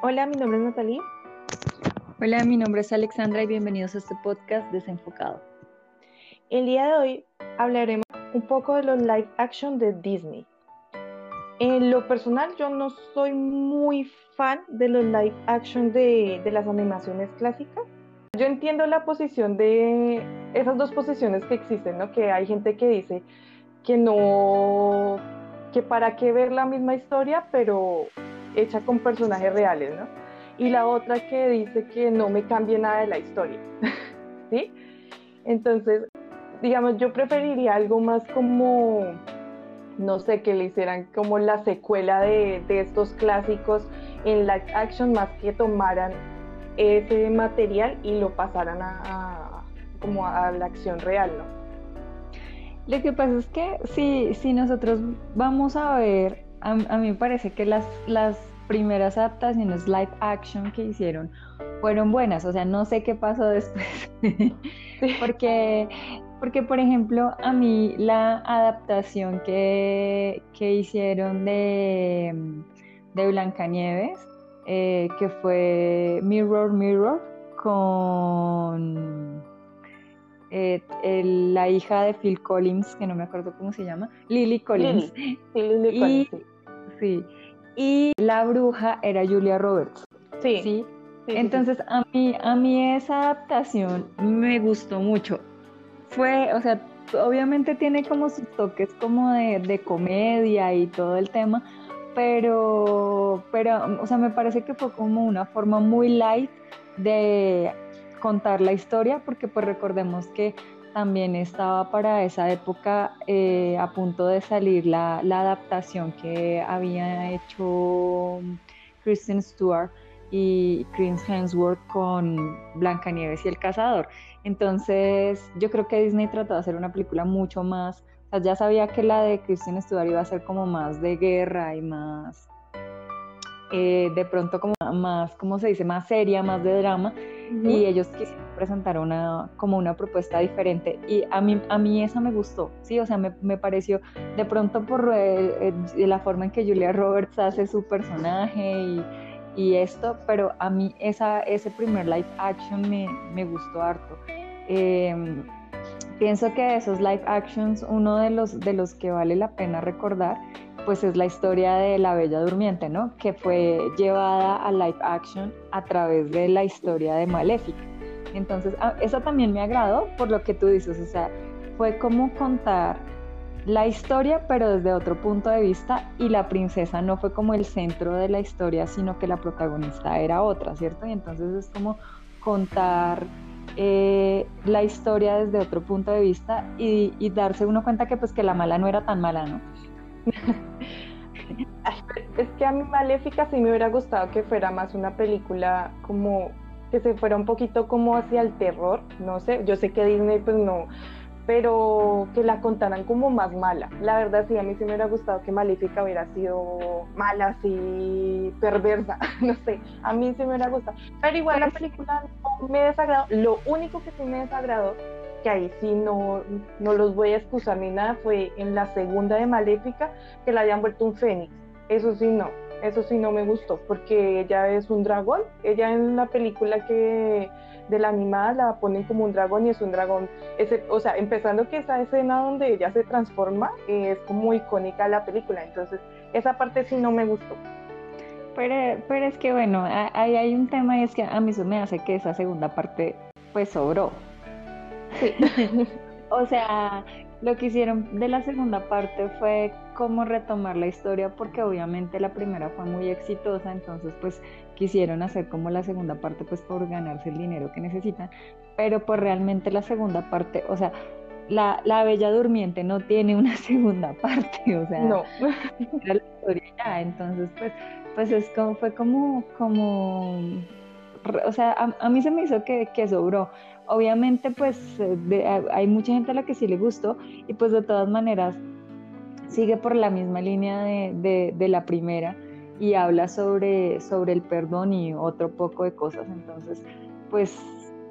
Hola, mi nombre es Natalie. Hola, mi nombre es Alexandra y bienvenidos a este podcast desenfocado. El día de hoy hablaremos un poco de los live action de Disney. En lo personal, yo no soy muy fan de los live action de, de las animaciones clásicas. Yo entiendo la posición de esas dos posiciones que existen, ¿no? Que hay gente que dice que no, que para qué ver la misma historia, pero hecha con personajes reales, ¿no? Y la otra que dice que no me cambie nada de la historia, ¿sí? Entonces, digamos, yo preferiría algo más como, no sé, que le hicieran como la secuela de, de estos clásicos en live action, más que tomaran ese material y lo pasaran a, como a la acción real, ¿no? Lo que pasa es que si, si nosotros vamos a ver, a, a mí me parece que las, las primeras adaptaciones live action que hicieron fueron buenas, o sea, no sé qué pasó después, porque, porque por ejemplo, a mí la adaptación que, que hicieron de, de Blancanieves, eh, que fue Mirror Mirror con eh, el, la hija de Phil Collins, que no me acuerdo cómo se llama, Lily Collins. Lily, Collins, sí. Y la bruja era Julia Roberts. Sí. ¿sí? sí, sí, Entonces a mí, a mí esa adaptación me gustó mucho. Fue, o sea, obviamente tiene como sus toques como de, de comedia y todo el tema, pero, pero, o sea, me parece que fue como una forma muy light de contar la historia, porque pues recordemos que también estaba para esa época eh, a punto de salir la, la, adaptación que había hecho Kristen Stewart y Chris Hemsworth con Blancanieves y el Cazador. Entonces, yo creo que Disney trató de hacer una película mucho más, o sea, ya sabía que la de Kristen Stewart iba a ser como más de guerra y más, eh, de pronto como más, ¿cómo se dice? Más seria, más de drama. Uh -huh. Y ellos quisieron presentar una, como una propuesta diferente. Y a mí, a mí esa me gustó, ¿sí? O sea, me, me pareció, de pronto por eh, eh, la forma en que Julia Roberts hace su personaje y, y esto, pero a mí esa, ese primer live action me, me gustó harto. Eh, pienso que de esos live actions, uno de los, de los que vale la pena recordar, pues es la historia de La Bella Durmiente, ¿no? Que fue llevada a live action a través de la historia de Maléfica. Entonces, eso también me agradó por lo que tú dices, o sea, fue como contar la historia, pero desde otro punto de vista, y la princesa no fue como el centro de la historia, sino que la protagonista era otra, ¿cierto? Y entonces es como contar eh, la historia desde otro punto de vista y, y, darse uno cuenta que pues que la mala no era tan mala, ¿no? es que a mí Maléfica sí me hubiera gustado que fuera más una película como que se fuera un poquito como hacia el terror, no sé, yo sé que Disney pues no, pero que la contaran como más mala. La verdad sí, a mí sí me hubiera gustado que Maléfica hubiera sido mala, así perversa, no sé, a mí sí me hubiera gustado. Pero igual la película no me desagradó, lo único que sí me desagradó, que ahí sí no, no los voy a excusar ni nada, fue en la segunda de Maléfica que la habían vuelto un fénix, eso sí no, eso sí no me gustó, porque ella es un dragón, ella en la película que de la animada la ponen como un dragón y es un dragón, ese, o sea, empezando que esa escena donde ella se transforma eh, es como icónica de la película, entonces esa parte sí no me gustó. Pero, pero es que bueno, ahí hay un tema y es que a mí eso me hace que esa segunda parte pues sobró. Sí. o sea, lo que hicieron de la segunda parte fue como retomar la historia porque obviamente la primera fue muy exitosa, entonces pues quisieron hacer como la segunda parte pues por ganarse el dinero que necesitan, pero pues realmente la segunda parte, o sea, la, la Bella Durmiente no tiene una segunda parte, o sea, no. era la historia ya, entonces pues, pues es como, fue como, como, o sea, a, a mí se me hizo que, que sobró, obviamente pues de, hay mucha gente a la que sí le gustó y pues de todas maneras sigue por la misma línea de, de, de, la primera y habla sobre, sobre el perdón y otro poco de cosas. Entonces, pues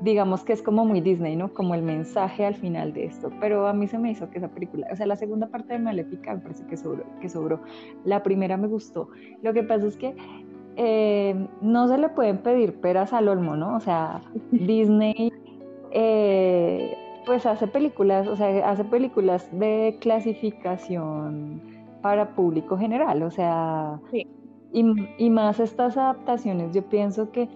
digamos que es como muy Disney, ¿no? Como el mensaje al final de esto. Pero a mí se me hizo que esa película, o sea, la segunda parte de Maléfica me parece que sobró. Que sobró. La primera me gustó. Lo que pasa es que eh, no se le pueden pedir peras al olmo, ¿no? O sea, Disney eh, pues hace películas, o sea, hace películas de clasificación para público general, o sea, y, y más estas adaptaciones, yo pienso que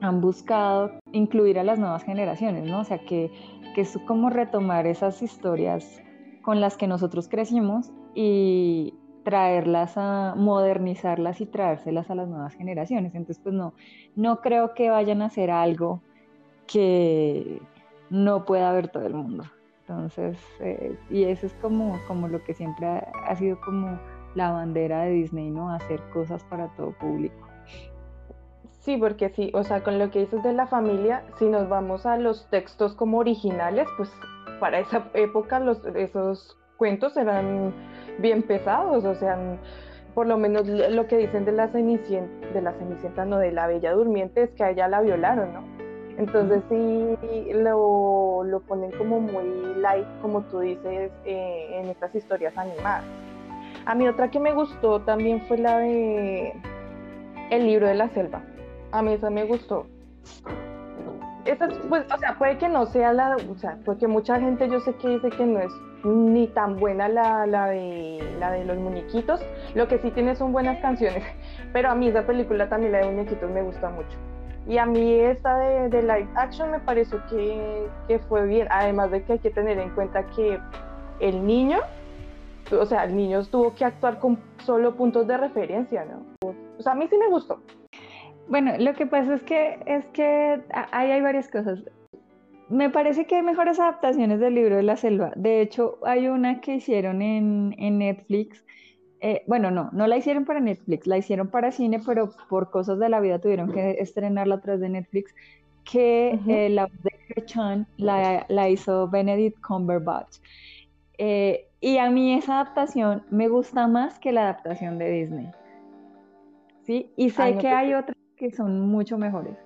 han buscado incluir a las nuevas generaciones, ¿no? O sea, que, que es como retomar esas historias con las que nosotros crecimos y traerlas a modernizarlas y traérselas a las nuevas generaciones. Entonces, pues no, no creo que vayan a hacer algo que no pueda ver todo el mundo. Entonces, eh, y eso es como, como lo que siempre ha, ha, sido como la bandera de Disney, ¿no? Hacer cosas para todo público. Sí, porque sí, o sea, con lo que dices de la familia, si nos vamos a los textos como originales, pues para esa época los, esos cuentos eran bien pesados, o sea, por lo menos lo que dicen de la Cenicienta, de la Cenicienta, no, de la Bella Durmiente, es que a ella la violaron, ¿no? Entonces sí lo, lo ponen como muy light, como tú dices, eh, en estas historias animadas. A mí otra que me gustó también fue la de El libro de la selva. A mí esa me gustó. Esa, pues, o sea, puede que no sea la, o sea, porque mucha gente yo sé que dice que no es ni tan buena la, de, la de los muñequitos. Lo que sí tiene son buenas canciones. Pero a mí esa película también, la de muñequitos, me gusta mucho. Y a mí esta de, de live action me pareció que, que, fue bien. Además de que hay que tener en cuenta que el niño, o sea, el niño tuvo que actuar con solo puntos de referencia, ¿no? O sea, a mí sí me gustó. Bueno, lo que pasa es que, es que ahí hay varias cosas. Me parece que hay mejores adaptaciones del libro de la selva. De hecho, hay una que hicieron en, en Netflix. Eh, bueno, no, no la hicieron para Netflix, la hicieron para cine, pero por cosas de la vida tuvieron que estrenarla a través de Netflix, que uh -huh. eh, la de Chan la, la, hizo Benedict Cumberbatch. Eh, y a mí esa adaptación me gusta más que la adaptación de Disney. ¿Sí? Y sé Ay, no que hay otras que son mucho mejores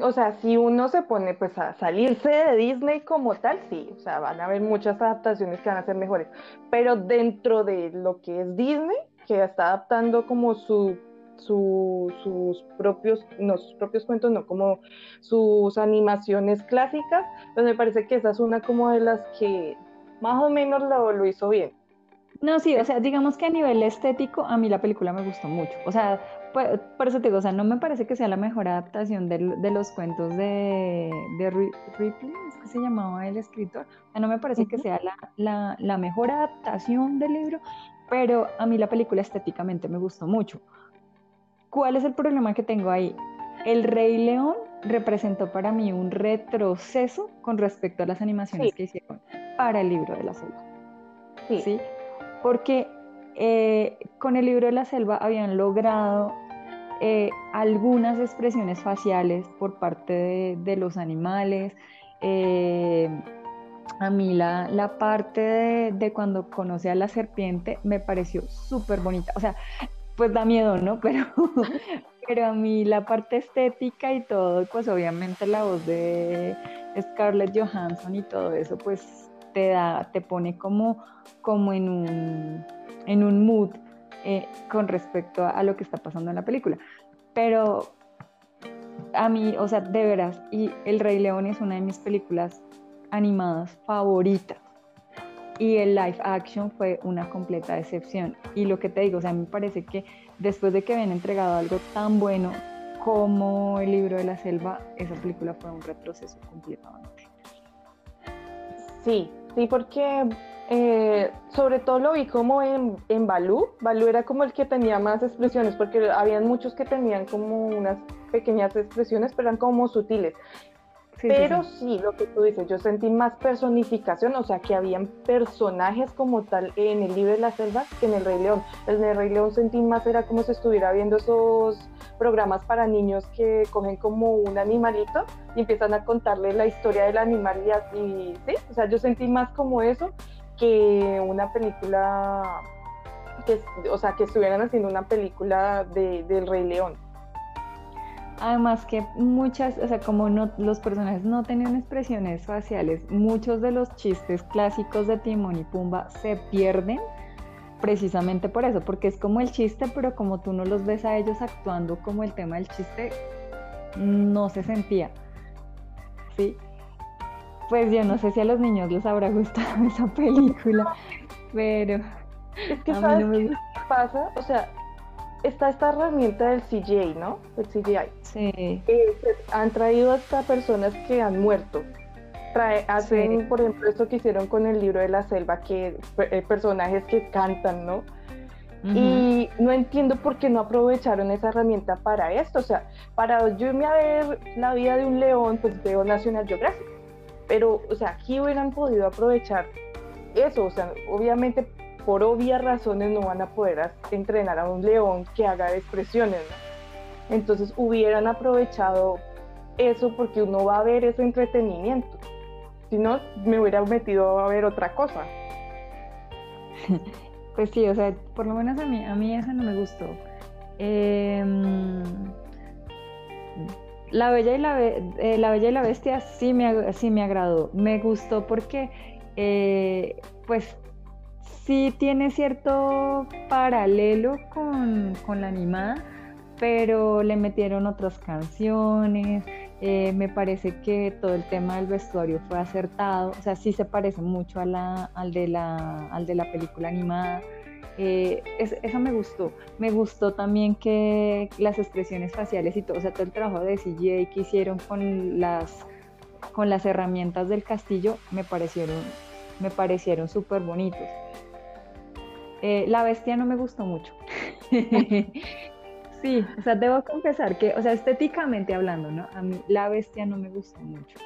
o sea, si uno se pone pues a salirse de Disney como tal, sí, o sea, van a haber muchas adaptaciones que van a ser mejores, pero dentro de lo que es Disney, que está adaptando como su, su, sus propios, no sus propios cuentos, no, como sus animaciones clásicas, pues me parece que esa es una como de las que más o menos lo, lo hizo bien. No, sí, o sea, digamos que a nivel estético a mí la película me gustó mucho. O sea, por, eso te digo, o sea, no me parece que sea la mejor adaptación de, de los cuentos de, de Ripley, es que se llamaba el escritor. O sea, no me parece uh -huh. que sea la, la, la mejor adaptación del libro, pero a mí la película estéticamente me gustó mucho. ¿Cuál es el problema que tengo ahí? El Rey León representó para mí un retroceso con respecto a las animaciones sí. que hicieron para el libro de la selva. Sí. ¿Sí? porque eh, con el libro de la selva habían logrado eh, algunas expresiones faciales por parte de, los animales. Eh, a mí la, la parte de, cuando conoce a la serpiente me pareció súper bonita. O sea, pues da miedo, ¿no? Pero, pero a mí la parte estética y todo, pues obviamente la voz de Scarlett Johansson y todo eso, pues te da, te pone como, como en, un, en un mood eh, con respecto a, a, lo que está pasando en la película. Pero a mí, o sea, de veras, y El Rey León es una de mis películas animadas favoritas. Y el live action fue una completa decepción. Y lo que te digo, o sea, me parece que después de que habían entregado algo tan bueno como el libro de la selva, esa película fue un retroceso completamente. Sí, Sí, porque eh, sobre todo lo vi como en, en Balú. Balú era como el que tenía más expresiones, porque habían muchos que tenían como unas pequeñas expresiones, pero eran como sutiles. Sí, pero sí, sí. sí, lo que tú dices, yo sentí más personificación, o sea, que habían personajes como tal en el libro de la selva que en el Rey León. En el Rey León sentí más, era como si estuviera viendo esos programas para niños que cogen como un animalito y empiezan a contarle la historia del animal y así, ¿sí? O sea, yo sentí más como eso que una película, que, o sea, que estuvieran haciendo una película de, del Rey León. Además que muchas, o sea, como no, los personajes no tenían expresiones faciales, muchos de los chistes clásicos de Timón y Pumba se pierden precisamente por eso, porque es como el chiste, pero como tú no los ves a ellos actuando como el tema del chiste, no se sentía. ¿Sí? Pues yo no sé si a los niños les habrá gustado esa película, pero es que a mí no me gusta. qué pasa, o sea, está esta herramienta del CGI, ¿no? El CGI. Sí. han traído hasta personas que han muerto. hacen, por ejemplo, esto que hicieron con el libro de la selva, que eh, personajes que cantan, ¿no? Y no entiendo por qué no aprovecharon esa herramienta para esto. O sea, para yo irme a ver la vida de un león, pues veo National Geographic. Pero, o sea, aquí hubieran podido aprovechar eso. O sea, obviamente por obvias razones no van a poder entrenar a un león que haga expresiones. Entonces hubieran aprovechado eso porque uno va a ver ese entretenimiento. Si no, me hubiera metido a ver otra cosa. Pues sí, o sea, por lo menos a mí, a mí esa no me gustó. Em, la, Bella y la, eh, la Bella y la Bestia sí me, sí me agradó. Me gustó porque, eh, pues, sí tiene cierto paralelo con, la animada, pero le metieron otras canciones. Eh, me parece que todo el tema del vestuario fue acertado, o sea, sí se parece mucho a la, al, de la, al de la película animada. Eh, eso me gustó. Me gustó también que las expresiones faciales y todo, o sea, todo el trabajo de CGI que hicieron con las, con las herramientas del castillo me parecieron, me parecieron bonitos. Eh, la bestia no me gustó mucho. sí, o sea, debo confesar que, o sea, estéticamente hablando, ¿no? A mí la bestia no me gustó mucho.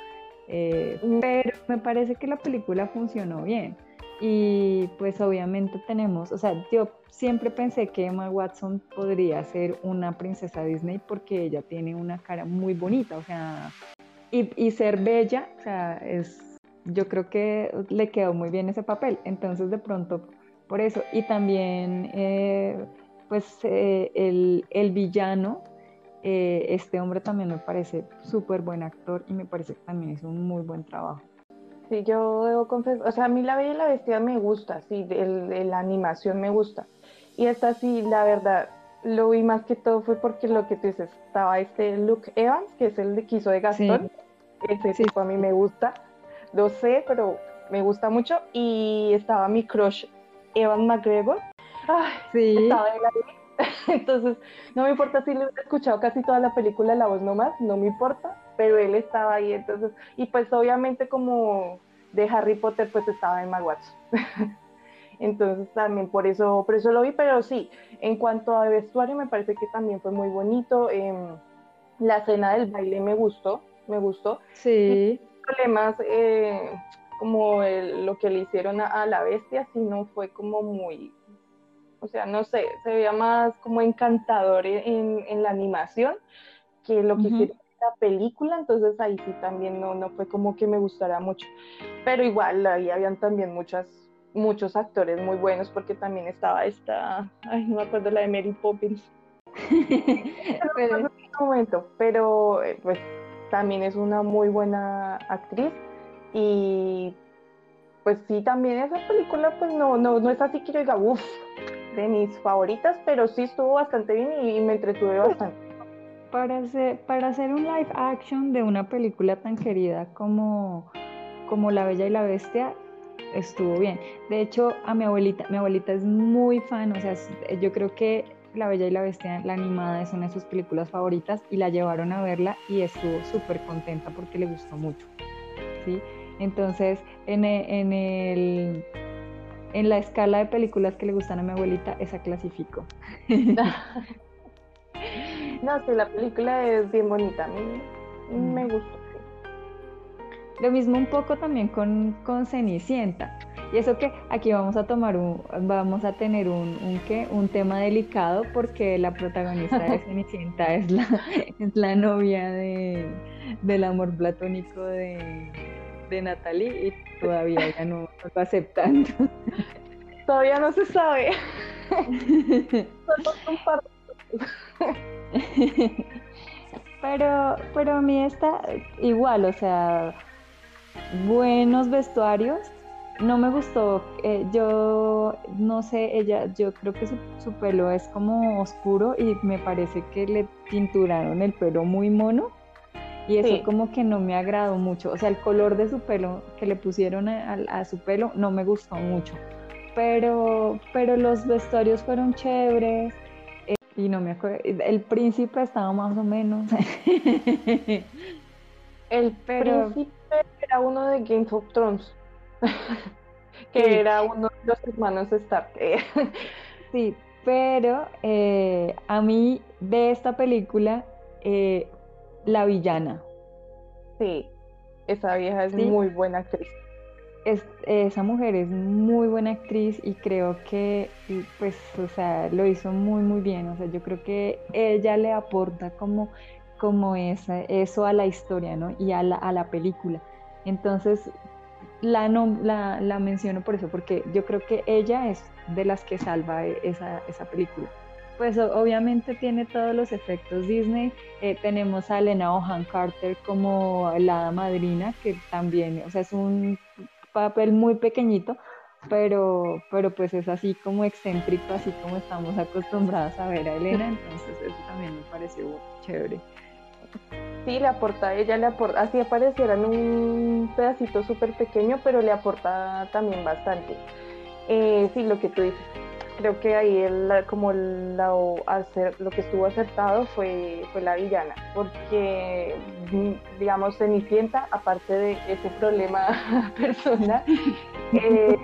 Eh, pero me parece que la película funcionó bien. Y pues obviamente tenemos, o sea, yo siempre pensé que Emma Watson podría ser una princesa Disney porque ella tiene una cara muy bonita, o sea, y, y ser bella, o sea, es, yo creo que le quedó muy bien ese papel. Entonces de pronto por eso. Y también, eh, pues, eh, el, villano, eh, este hombre también me parece súper buen actor y me parece que también hizo un muy buen trabajo. Sí, yo debo confesar, o sea, a mí La Bella y la Bestia me gusta, sí, la animación me gusta. Y esta sí, la verdad, lo vi más que todo fue porque lo que tú dices, estaba este Luke Evans, que es el que hizo de Gastón. Ese tipo a mí me gusta, lo sé, pero me gusta mucho. Y estaba mi crush Evan McGregor. Ay, sí. Estaba en la... Entonces, no me importa si le he escuchado casi toda la película La voz nomás, no me importa, pero él estaba ahí, entonces, y pues obviamente como de Harry Potter, pues estaba en Watson. entonces también por eso, por eso lo vi, pero sí, en cuanto a vestuario me parece que también fue muy bonito. Em, la escena del baile me gustó, me gustó. Sí. problemas, eh, como lo que le hicieron a, la bestia, sino fue como muy, o sea, no sé, se veía más como encantador en, la animación que lo que hicieron en la película, entonces ahí sí también no, no fue como que me gustara mucho, pero igual ahí habían también muchas muchos actores muy buenos porque también estaba esta, ay, no me acuerdo la de Mary Poppins. pero, en este momento, pero eh, pues también es una muy buena actriz y pues sí, también esa película pues no, no, no es así que yo diga, uff, de mis favoritas, pero sí estuvo bastante bien y, me entretuve bastante. Para hacer, para hacer un live action de una película tan querida como, como La Bella y la Bestia, estuvo bien. De hecho, a mi abuelita, mi abuelita es muy fan, o sea, yo creo que La Bella y la Bestia, la animada, es una de sus películas favoritas y la llevaron a verla y estuvo súper contenta porque le gustó mucho. ¿sí? Entonces, en, e, en, el, en la escala de películas que le gustan a mi abuelita, esa clasifico. no, sí, la película es bien bonita, a mí me mm. gustó. Lo mismo un poco también con, con Cenicienta. Y eso que aquí vamos a tomar un, vamos a tener un, un, un tema delicado porque la protagonista de Cenicienta es la, es la novia de, del amor platónico de, de Natalie y todavía ya no, está aceptando. Todavía no se sabe. pero, pero a mí está igual, o sea, buenos vestuarios, no me gustó. Eh, yo no sé, ella, yo creo que su, pelo es como oscuro y me parece que le tinturaron el pelo muy mono. Y eso como que no me agradó mucho. O sea, el color de su pelo que le pusieron a, su pelo no me gustó mucho. Pero, pero los vestuarios fueron chéveres. Eh, y no me acuerdo. El príncipe estaba más o menos. el príncipe era uno de Game of Thrones. que era uno de los hermanos Stark. sí, pero eh, a mí de esta película, eh, la villana. Sí, esa vieja es muy buena actriz. esa mujer es muy buena actriz y creo que, pues, o sea, lo hizo muy, muy bien. O sea, yo creo que ella le aporta como, como esa, eso a la historia, ¿no? Y a la, a la película. Entonces, la, no, la, la, menciono por eso, porque yo creo que ella es de las que salva e, esa, esa película. Pues obviamente tiene todos los efectos Disney. Eh, tenemos a Elena Ohan Carter como la madrina, que también, o sea, es un papel muy pequeñito, pero, pero pues es así como excéntrico, así como estamos acostumbrados a ver a Elena, entonces eso también me pareció chévere. Sí, le aporta, ella le aporta, así apareciera en un pedacito súper pequeño, pero le aporta también bastante. Eh, sí, lo que tú dices, creo que ahí el, como la, hacer, lo que estuvo acertado fue, fue la villana, porque, digamos, Cenicienta, aparte de ese problema personal, eh,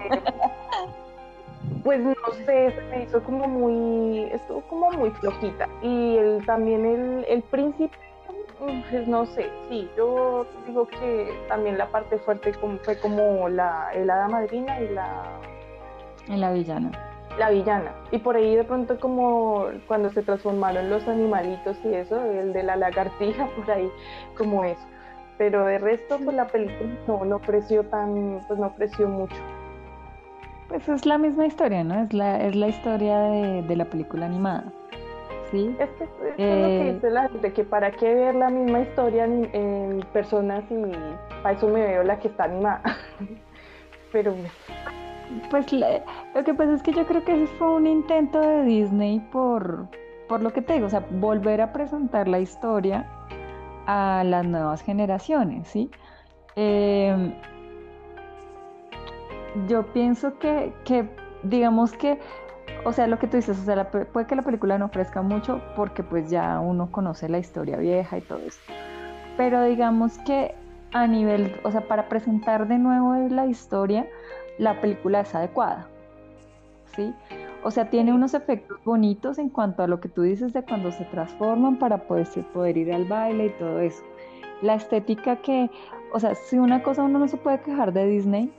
pues no sé, se me hizo como muy, estuvo como muy flojita. Y el, también el, el príncipe pues no sé, sí, yo digo que también la parte fuerte fue como la helada madrina y la... Y la villana. La villana. Y por ahí de pronto como cuando se transformaron los animalitos y eso, el de la lagartija, por ahí, como eso. Pero de resto, pues la película no, no creció tan, pues no creció mucho. Pues es la misma historia, ¿no? Es la, es la historia de, de la película animada. Sí. Es que es lo que eh, dice la gente, que para qué ver la misma historia en, personas y para eso me veo la que está animada. Pero pues lo que pasa es que yo creo que ese fue un intento de Disney por, por lo que te digo, o sea, volver a presentar la historia a las nuevas generaciones, ¿sí? Em, yo pienso que, que, digamos que o sea, lo que tú dices, o sea, puede que la película no ofrezca mucho porque pues ya uno conoce la historia vieja y todo eso. Pero digamos que a nivel, o sea, para presentar de nuevo la historia, la película es adecuada. ¿Sí? O sea, tiene unos efectos bonitos en cuanto a lo que tú dices de cuando se transforman para poder, poder ir al baile y todo eso. La estética que, o sea, si una cosa uno no se puede quejar de Disney,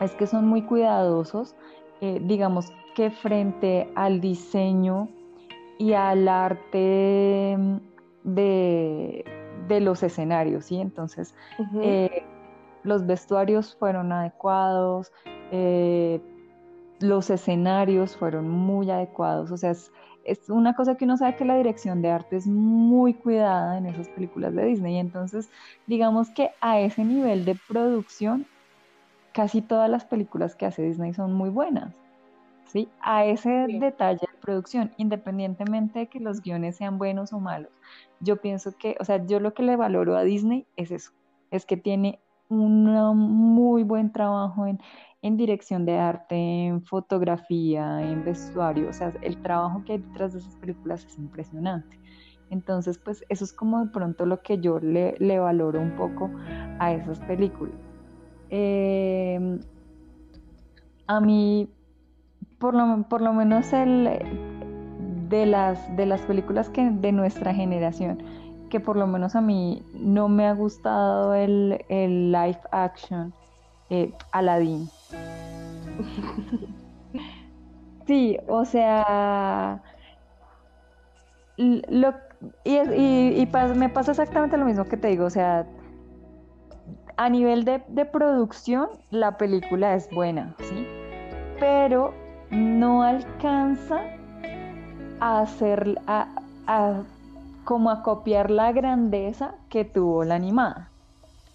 es que son muy cuidadosos, eh, digamos, que frente al diseño y al arte de, los escenarios, ¿sí? Entonces, eh, los vestuarios fueron adecuados, eh, los escenarios fueron muy adecuados, o sea, es, es, una cosa que uno sabe que la dirección de arte es muy cuidada en esas películas de Disney, entonces, digamos que a ese nivel de producción, casi todas las películas que hace Disney son muy buenas. ¿sí? A ese detalle de producción, independientemente de que los guiones sean buenos o malos. Yo pienso que, o sea, yo lo que le valoro a Disney es eso, es que tiene un muy buen trabajo en, en dirección de arte, en fotografía, en vestuario, o sea, el trabajo que hay detrás de esas películas es impresionante. Entonces, pues eso es como de pronto lo que yo le, le valoro un poco a esas películas. Eh, a mí por lo, por lo menos el, de, las, de las películas que, de nuestra generación, que por lo menos a mí no me ha gustado el, el live action, eh, Aladdin. sí, o sea, lo, y, y, me pasa exactamente lo mismo que te digo, o sea, a nivel de, de producción, la película es buena, ¿sí? Pero no alcanza a hacer, a, como a copiar la grandeza que tuvo la animada,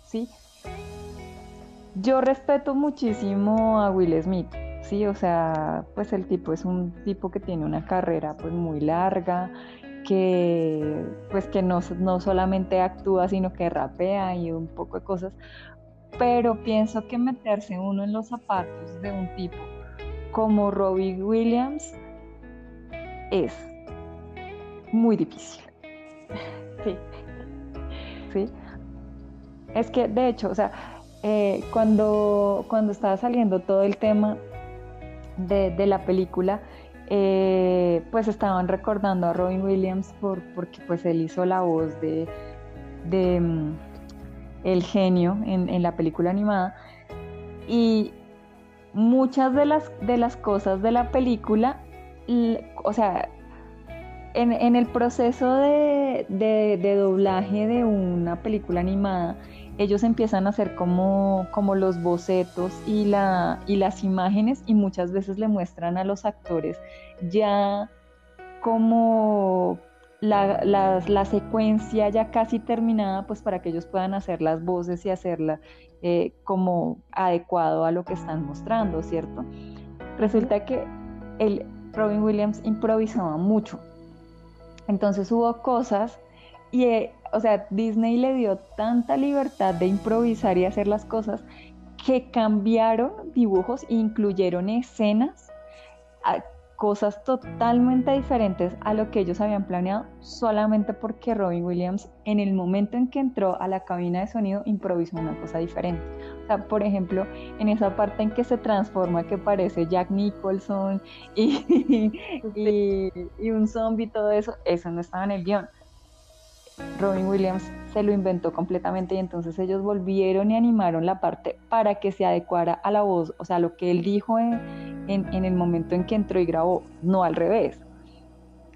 ¿sí? yo respeto muchísimo a Will Smith, sí, o sea, pues el tipo es un tipo que tiene una carrera pues muy larga, que pues que no, no solamente actúa, sino que rapea y un poco de cosas, pero pienso que meterse uno en los zapatos de un tipo como Robbie Williams es muy difícil. Sí. Sí. Es que, de hecho, o sea, eh, cuando, cuando estaba saliendo todo el tema de, la película, eh, pues estaban recordando a Robin Williams por, porque pues él hizo la voz de, de mm, el genio en, la película animada y muchas de las, de las cosas de la película, o sea, en, el proceso de, doblaje de una película animada, ellos empiezan a hacer como, los bocetos y, la, y las imágenes y muchas veces le muestran a los actores ya como la, secuencia ya casi terminada, pues para que ellos puedan hacer las voces y hacerla eh, como adecuado a lo que están mostrando, ¿cierto? Resulta que Robin Williams improvisaba mucho. Entonces hubo cosas y, eh, o sea, Disney le dio tanta libertad de improvisar y hacer las cosas que cambiaron dibujos e incluyeron escenas cosas totalmente diferentes a lo que ellos habían planeado solamente porque Robin Williams en el momento en que entró a la cabina de sonido improvisó una cosa diferente. O sea, por ejemplo, en esa parte en que se transforma que parece Jack Nicholson y, y, un zombie y todo eso, eso no estaba en el guion. Robin Williams se lo inventó completamente y entonces ellos volvieron y animaron la parte para que se adecuara a la voz, o sea, lo que él dijo en, el momento en que entró y grabó, no al revés.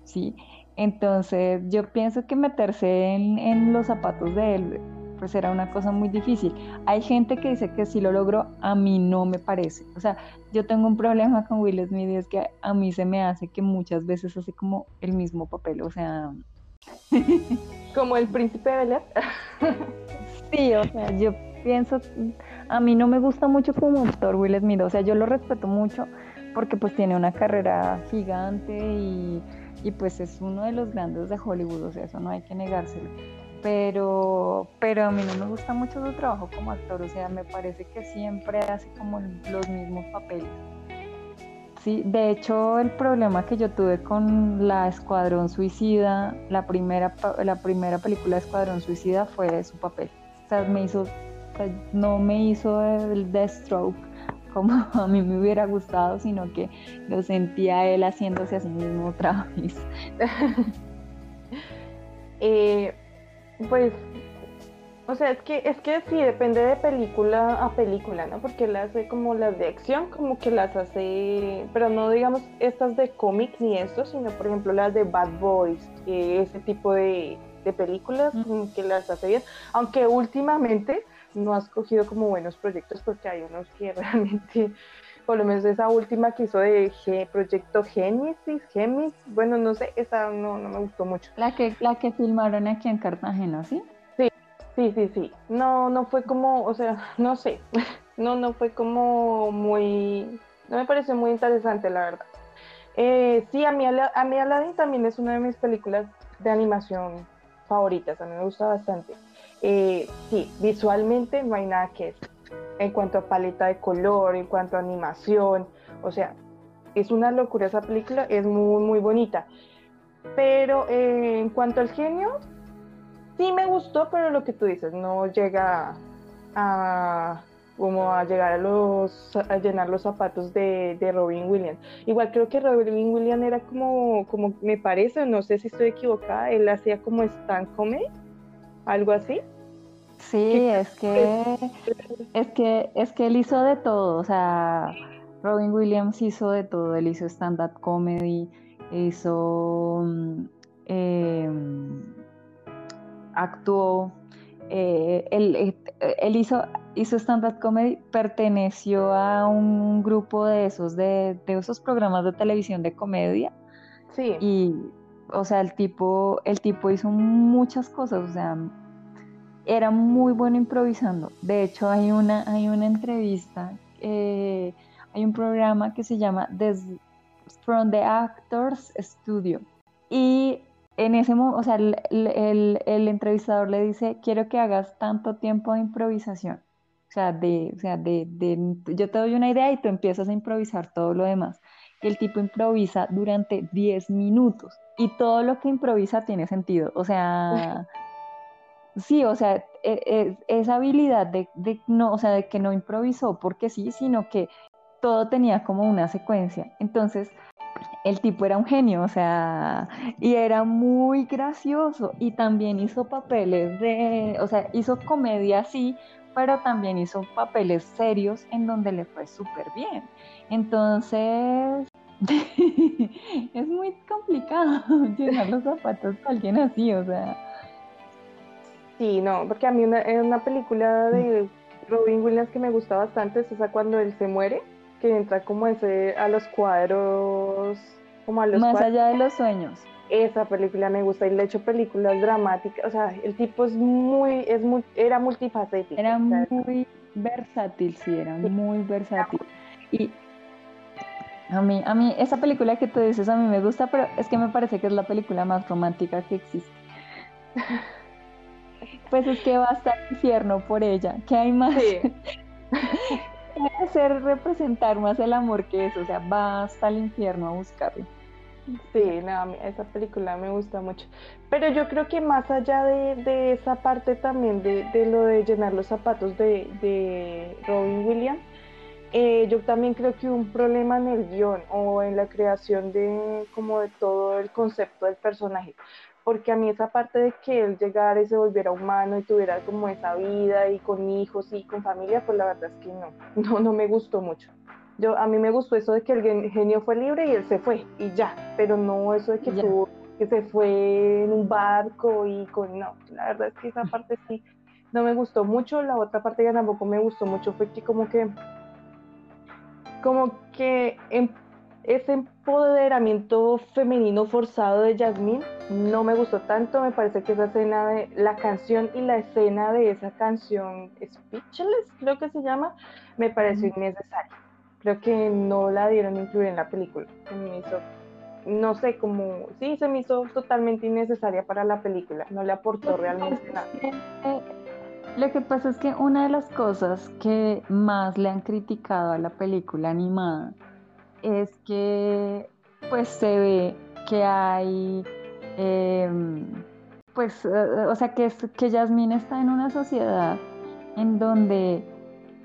¿sí? Entonces yo pienso que meterse en, los zapatos de él pues era una cosa muy difícil. Hay gente que dice que si lo logró, a mí no me parece. O sea, yo tengo un problema con Will Smith y es que a mí se me hace que muchas veces hace como el mismo papel, o sea... como el príncipe de Bel sí, o sea, yo pienso, a mí no me gusta mucho como actor Will Smith, o sea, yo lo respeto mucho porque pues tiene una carrera gigante y, pues es uno de los grandes de Hollywood, o sea, eso no hay que negárselo. Pero, pero a mí no me gusta mucho su trabajo como actor, o sea, me parece que siempre hace como los mismos papeles. Sí, de hecho el problema que yo tuve con la Escuadrón Suicida, la primera, la primera película de Escuadrón Suicida fue su papel. O sea, me hizo no me hizo el Deathstroke como a mí me hubiera gustado, sino que lo sentía él haciéndose a sí mismo otra vez. Eh, pues, o sea, es que, es que sí, depende de película a película, ¿no? Porque él hace como las de acción, como que las hace, pero no digamos estas de cómic ni esto, sino por ejemplo las de Bad Boys, ese tipo de, películas, que las hace bien. Aunque últimamente no has cogido como buenos proyectos porque hay unos que realmente, por lo menos esa última que hizo de Proyecto Génesis, Gemis, bueno, no sé, esa no, no me gustó mucho. La que, la que filmaron aquí en Cartagena, ¿sí? Sí, sí, sí. No, no fue como, o sea, no sé, no, no fue como muy, no me pareció muy interesante, la verdad. Eh, sí, a mí, a mí Aladdin también es una de mis películas de animación favoritas, a mí me gusta bastante. Eh, sí, visualmente no hay nada que decir. En cuanto a paleta de color, en cuanto a animación, o sea, es una locura esa película, es muy, muy bonita. Pero eh, en cuanto al genio, sí me gustó, pero lo que tú dices, no llega a como a llegar a los a llenar los zapatos de, de, Robin Williams. Igual creo que Robin Williams era como, como me parece, no sé si estoy equivocada, él hacía como stand comedy, algo así. Sí, es que, es que, es que él hizo de todo, o sea, Robin Williams hizo de todo, él hizo stand-up comedy, hizo, mm, em, actuó, eh, él, él, hizo, hizo stand-up comedy, perteneció a un grupo de esos, de, de esos programas de televisión de comedia. Sí. Y, o sea, el tipo, el tipo hizo muchas cosas, o sea, era muy bueno improvisando. De hecho, hay una, hay una entrevista, eh, hay un programa que se llama From the Actors Studio. Y en ese momento, o sea, el, el, entrevistador le dice, quiero que hagas tanto tiempo de improvisación. O sea, de, o sea de, de, yo te doy una idea y tú empiezas a improvisar todo lo demás. El tipo improvisa durante 10 minutos y todo lo que improvisa tiene sentido. O sea, sí, o sea, e, e, esa habilidad de, de, no, o sea, de que no improvisó porque sí, sino que todo tenía como una secuencia. Entonces, el tipo era un genio, o sea, y era muy gracioso y también hizo papeles de, o sea, hizo comedia así, pero también hizo papeles serios en donde le fue súper bien. Entonces, es muy complicado llenar los zapatos de alguien así, o sea. Sí, no, porque a mí una, una película de Robin Williams que me gusta bastante es esa cuando él se muere, que entra como ese a los cuadros, como a los Más allá de los sueños. Esa película me gusta y le he hecho películas dramáticas, o sea, el tipo es muy, es muy, era multifacético. Era muy versátil, sí, era muy versátil. Y a mí, a mí, esa película que tú dices a mí me gusta, pero es que me parece que es la película más romántica que existe. Pues es que va hasta el infierno por ella. ¿Qué hay más? Sí. hacer representar más el amor que eso, o sea, va hasta el infierno a buscarlo. Sí, no, esa película me gusta mucho. Pero yo creo que más allá de, esa parte también de, lo de llenar los zapatos de, Robin Williams, eh, yo también creo que un problema en el guion o en la creación de como de todo el concepto del personaje porque a mí esa parte de que él llegara y se volviera humano y tuviera como esa vida y con hijos y con familia, pues la verdad es que no, no, no me gustó mucho. Yo, a mí me gustó eso de que el genio fue libre y él se fue y ya, pero no eso de que, tuvo, que se fue en un barco y con, no, la verdad es que esa parte sí no me gustó mucho, la otra parte que tampoco me gustó mucho fue que como que, como que en ese empoderamiento femenino forzado de Jasmine no me gustó tanto, me parece que esa escena de la canción y la escena de esa canción Speechless, creo que se llama, me pareció innecesaria. Creo que no la dieron incluir en la película. Se me hizo, no sé, como, sí, se me hizo totalmente innecesaria para la película, no le aportó realmente nada. Lo que pasa es que una de las cosas que más le han criticado a la película animada es que pues se ve que hay, em, pues, eh, o sea, que, que Yasmín está en una sociedad en donde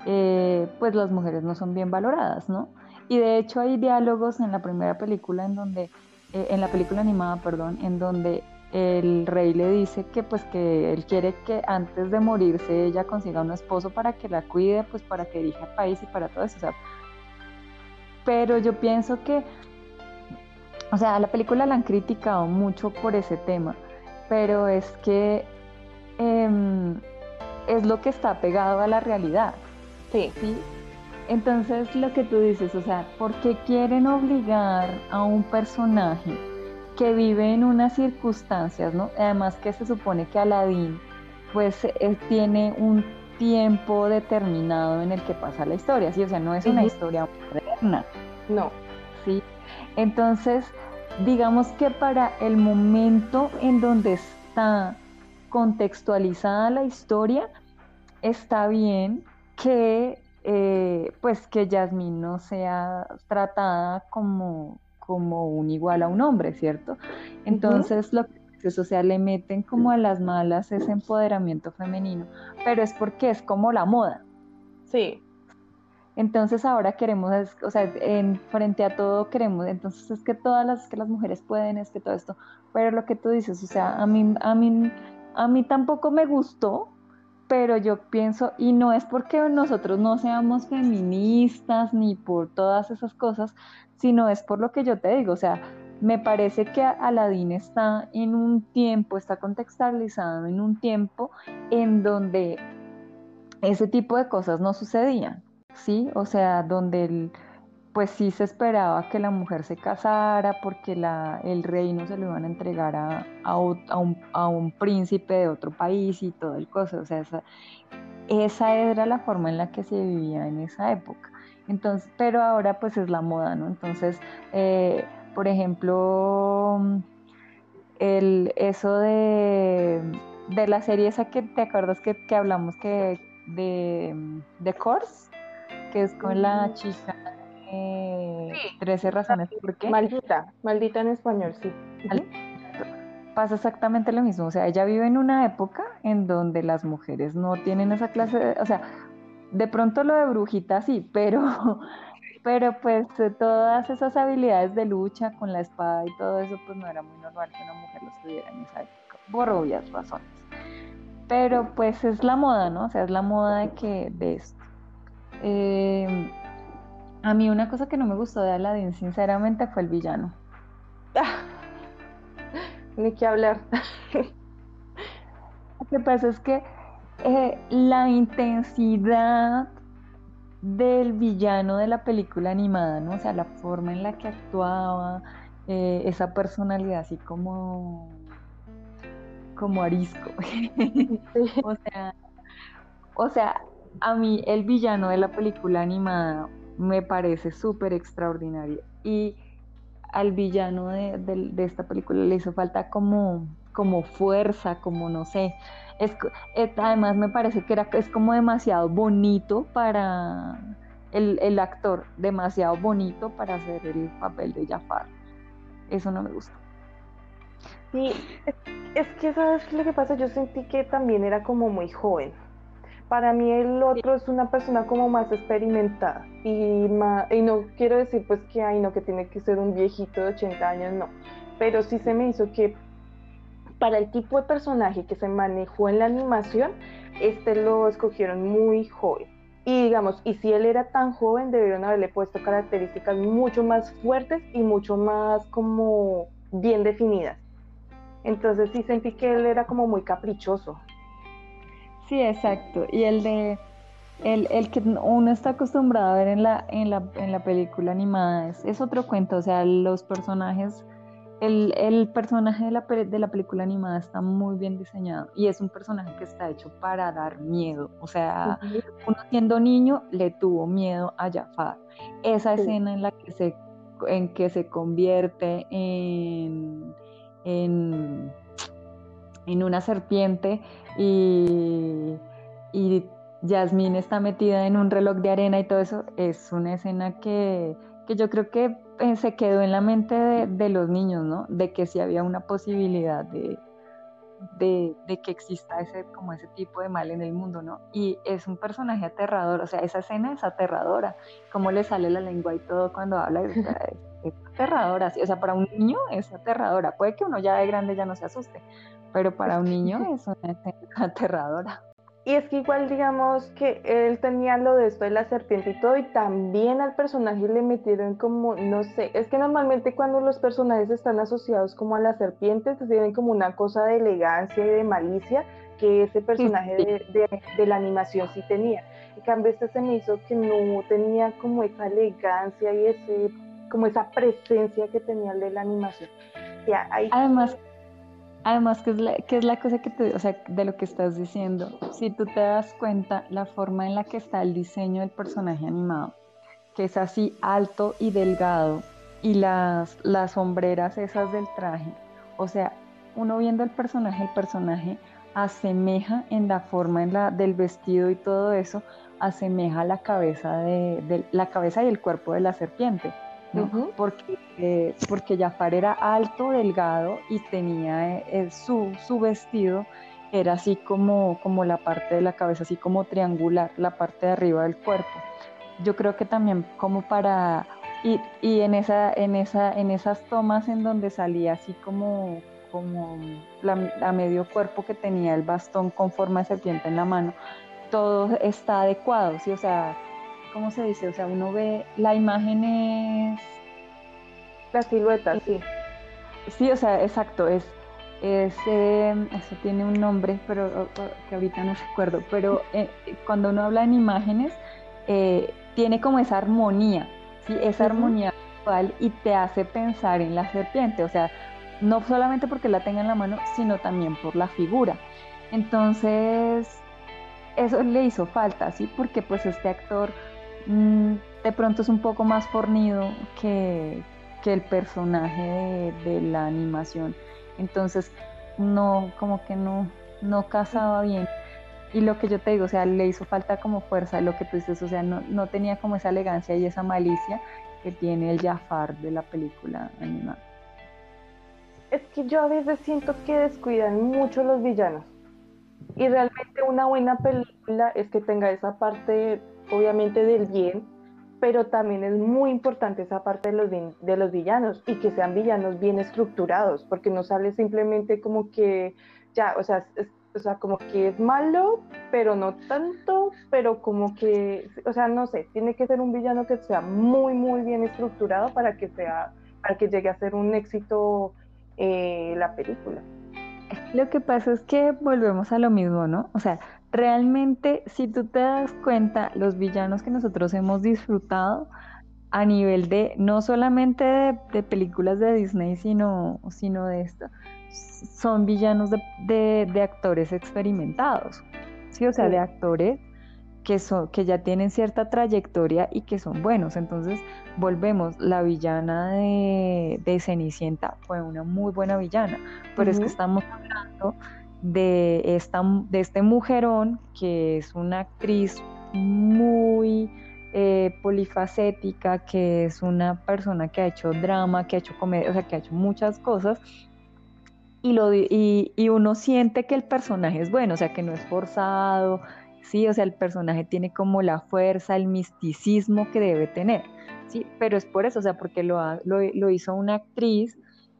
eh, pues las mujeres no son bien valoradas, ¿no? Y de hecho hay diálogos en la primera película en donde, eh, en la película animada, perdón, en donde el rey le dice que pues que él quiere que antes de morirse ella consiga un esposo para que la cuide, pues para que dirija el país y para todo eso. Pero yo pienso que, o sea, a la película la han criticado mucho por ese tema, pero es que em, es lo que está pegado a la realidad. Sí. ¿sí? Entonces, lo que tú dices, o sea, ¿por qué quieren obligar a un personaje que vive en unas circunstancias, ¿no? Además que se supone que Aladdin, pues, él tiene un tiempo determinado en el que pasa la historia, ¿sí? O sea, no es una historia moderna. No. ¿Sí? Entonces, digamos que para el momento en donde está contextualizada la historia, está bien que eh, pues que Yasmín no sea tratada como, como un igual a un hombre, ¿cierto? Entonces, lo que o sea, le meten como a las malas ese empoderamiento femenino, pero es porque es como la moda. Sí. Entonces ahora queremos, o sea, en, frente a todo queremos, entonces es que todas las, que las mujeres pueden, es que todo esto, pero lo que tú dices, o sea, a mí, a mí, a mí tampoco me gustó, pero yo pienso, y no es porque nosotros no seamos feministas ni por todas esas cosas, sino es por lo que yo te digo, o sea, me parece que Aladín está en un tiempo, está contextualizado en un tiempo en donde ese tipo de cosas no sucedían, ¿sí? O sea, donde el, pues sí se esperaba que la mujer se casara porque la, el reino se lo iban a entregar a, a, un, a, un, príncipe de otro país y todo el cosa. O sea, esa, esa era la forma en la que se vivía en esa época. Entonces, pero ahora pues es la moda, ¿no? Entonces, eh, por ejemplo, el, eso de, de, la serie esa que te acuerdas que, que hablamos que de, de Course, que es con la chica de 13 razones por qué. Maldita, maldita en español, sí. Pasa exactamente lo mismo, o sea, ella vive en una época en donde las mujeres no tienen esa clase, de, o sea, de pronto lo de brujita sí, pero, pero pues todas esas habilidades de lucha con la espada y todo eso, pues no era muy normal que una mujer lo tuviera en esa época, por obvias razones. Pero pues es la moda, ¿no? O sea, es la moda de que de esto. Eh, a mí una cosa que no me gustó de Aladdin, sinceramente, fue el villano. Ni que hablar. Lo que pasa es que eh, la intensidad del villano de la película animada, ¿no? O sea, la forma en la que actuaba, eh, esa personalidad así como como arisco. o sea, o sea, a mí el villano de la película animada me parece súper extraordinario y al villano de, esta película le hizo falta como, como fuerza, como no sé. Es, eh, además me parece que era, es como demasiado bonito para el, el actor, demasiado bonito para hacer el papel de Jafar. Eso no me gusta. Sí, es, que sabes lo que pasa, yo sentí que también era como muy joven. Para mí el otro es una persona como más experimentada y, y no quiero decir pues que ay no que tiene que ser un viejito de 80 años, no, pero sí se me hizo que para el tipo de personaje que se manejó en la animación, este lo escogieron muy joven. Y digamos, y si él era tan joven, debieron haberle puesto características mucho más fuertes y mucho más como bien definidas. Entonces sí sentí que él era como muy caprichoso. Sí, exacto. Y el de el, el, que uno está acostumbrado a ver en la, en la, en la película animada es, es, otro cuento. O sea, los personajes, el, el personaje de la, de la, película animada está muy bien diseñado y es un personaje que está hecho para dar miedo. O sea, uno siendo niño le tuvo miedo a Jafar. Esa escena en la que se, en que se convierte en en, una serpiente y, y Yasmín está metida en un reloj de arena y todo eso, es una escena que, yo creo que eh, se quedó en la mente de, los niños, ¿no? De que si había una posibilidad de, de, que exista ese, como ese tipo de mal en el mundo, ¿no? Y es un personaje aterrador, o sea, esa escena es aterradora, cómo le sale la lengua y todo cuando habla, es, es aterradora, o sea, para un niño es aterradora, puede que uno ya de grande ya no se asuste, pero para un niño es una escena aterradora. Y es que igual digamos que él tenía lo de esto de la serpiente y todo, y también al personaje le metieron como, no sé, es que normalmente cuando los personajes están asociados como a las serpientes, tienen como una cosa de elegancia y de malicia que ese personaje de, de, la animación sí tenía. En cambio, este se me hizo que no tenía como esa elegancia y ese, como esa presencia que tenía el de la animación. Además, Además, que es, la, que es la cosa que te, o sea, de lo que estás diciendo, si tú te das cuenta, la forma en la que está el diseño del personaje animado, que es así alto y delgado, y las, las sombreras esas del traje, o sea, uno viendo el personaje, el personaje asemeja en la forma en la, del vestido y todo eso, asemeja la cabeza, de, de la cabeza y el cuerpo de la serpiente porque, eh, porque Jafar era alto, delgado y tenía eh, su, su, vestido, era así como, como la parte de la cabeza, así como triangular, la parte de arriba del cuerpo. Yo creo que también como para... Y, y en, esa, en, esa, en esas tomas en donde salía así como, como la, a medio cuerpo que tenía el bastón con forma de serpiente en la mano, todo está adecuado, ¿sí? O sea, ¿cómo se dice? O sea, uno ve, la imagen es... La silueta, sí. Sí, o sea, exacto, es, es em, eso tiene un nombre, pero que ahorita no recuerdo, pero eh, cuando uno habla en imágenes, eh, tiene como esa armonía, ¿sí? esa armonía visual y te hace pensar en la serpiente, o sea, no solamente porque la tenga en la mano, sino también por la figura. Entonces, eso le hizo falta, ¿sí? Porque pues este actor mm, de pronto es un poco más fornido que, el personaje de, la animación. Entonces, no, como que no, no casaba bien. Y lo que yo te digo, o sea, le hizo falta como fuerza, lo que tú dices, o sea, no, no tenía como esa elegancia y esa malicia que tiene el Jafar de la película animada. Es que yo a veces siento que descuidan mucho los villanos. Y realmente una buena película es que tenga esa parte, obviamente, del bien, pero también es muy importante esa parte de los, de los villanos y que sean villanos bien estructurados, porque no sale simplemente como que, ya, o sea, o sea, como que es malo, pero no tanto, pero como que, o sea, no sé, tiene que ser un villano que sea muy, muy bien estructurado para que sea, para que llegue a ser un éxito eh, la película. Lo que pasa es que volvemos a lo mismo, ¿no? O sea, realmente si tú te das cuenta, los villanos que nosotros hemos disfrutado a nivel de, no solamente de, películas de Disney, sino, sino de esto, son villanos de, actores experimentados, ¿sí? O sea, de actores que, son, que ya tienen cierta trayectoria y que son buenos. Entonces, volvemos, la villana de, Cenicienta fue una muy buena villana, pero es que estamos hablando de, esta, de este mujerón que es una actriz muy eh, polifacética, que es una persona que ha hecho drama, que ha hecho comedia, o sea, que ha hecho muchas cosas. Y, lo, y, y uno siente que el personaje es bueno, o sea, que no es forzado, ¿sí? O sea, el personaje tiene como la fuerza, el misticismo que debe tener, ¿sí? Pero es por eso, o sea, porque lo, lo, hizo una actriz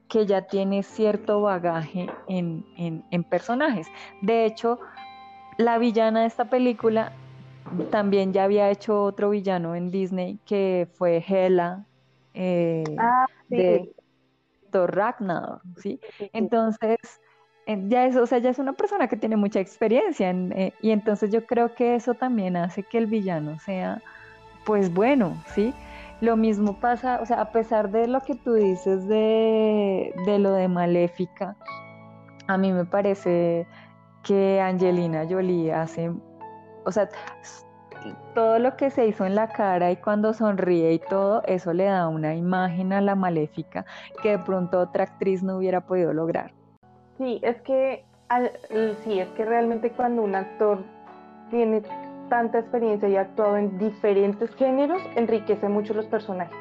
que ya tiene cierto bagaje en, personajes. De hecho, la villana de esta película también ya había hecho otro villano en Disney que fue Hela eh, ah, de Thor Ragnarok, ¿sí? Entonces, ya es, o sea, ya es una persona que tiene mucha experiencia eh, y entonces yo creo que eso también hace que el villano sea, pues bueno, ¿sí? Lo mismo pasa, o sea, a pesar de lo que tú dices de, de lo de Maléfica, a mí me parece que Angelina Jolie hace, o sea, todo lo que se hizo en la cara y cuando sonríe y todo, eso le da una imagen a la maléfica que de pronto otra actriz no hubiera podido lograr. Sí, es que sí, es que realmente cuando un actor tiene tanta experiencia y ha actuado en diferentes géneros, enriquece mucho los personajes.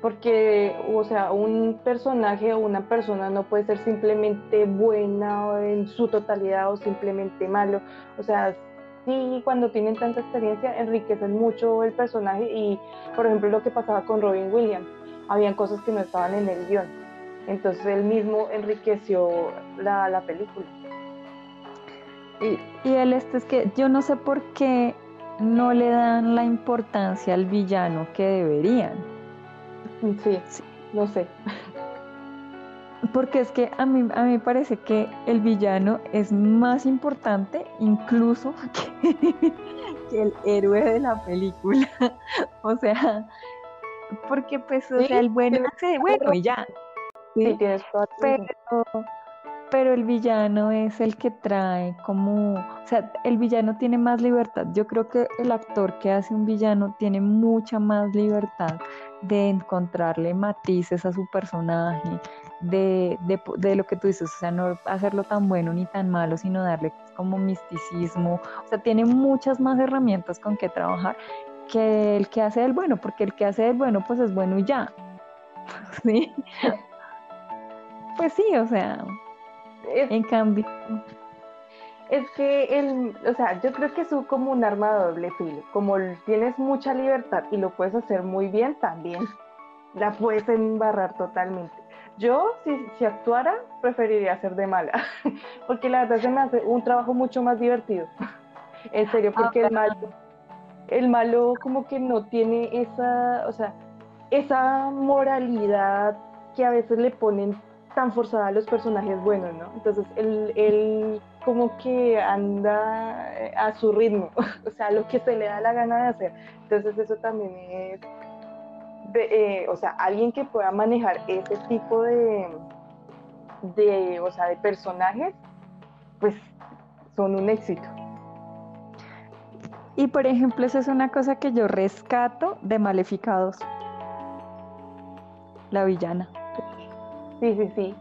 Porque, o sea, un personaje o una persona no puede ser simplemente buena en su totalidad o simplemente malo. O sea, sí, cuando tienen tanta experiencia, enriquecen mucho el personaje y, por ejemplo, lo que pasaba con Robin Williams, habían cosas que no estaban en el guion entonces él mismo enriqueció la, película. Y, y el este es que yo no sé por qué no le dan la importancia al villano que deberían. Sí, no sé. Porque es que a mí, a mí me parece que el villano es más importante incluso que, el héroe de la película. o sea, porque pues, o sea, el bueno bueno y ya. Sí, tienes pero, pero el villano es el que trae como, o sea, el villano tiene más libertad. Yo creo que el actor que hace un villano tiene mucha más libertad de encontrarle matices a su personaje, de, de, lo que tú dices, o sea, no hacerlo tan bueno ni tan malo, sino darle como misticismo, o sea, tiene muchas más herramientas con que trabajar que el que hace el bueno, porque el que hace el bueno, pues es bueno y ya. ¿Sí? Pues sí, o sea, en cambio. Es que, el, o sea, yo creo que es como un arma de doble filo. Como tienes mucha libertad y lo puedes hacer muy bien, también la puedes embarrar totalmente. Yo, si, si actuara, preferiría ser de mala, porque la verdad se me hace un trabajo mucho más divertido. en serio, porque el malo, el malo como que no tiene esa, o sea, esa moralidad que a veces le ponen tan forzada a los personajes buenos, ¿no? Entonces él, como que anda eh, a su ritmo, o sea, lo que se le da la gana de hacer. Entonces eso también es, eh, o sea, alguien que pueda manejar ese tipo de, de, o sea, de personajes, pues son un éxito. Y por ejemplo, esa es una cosa que yo rescato de Maleficados. La villana. Sí, sí, sí.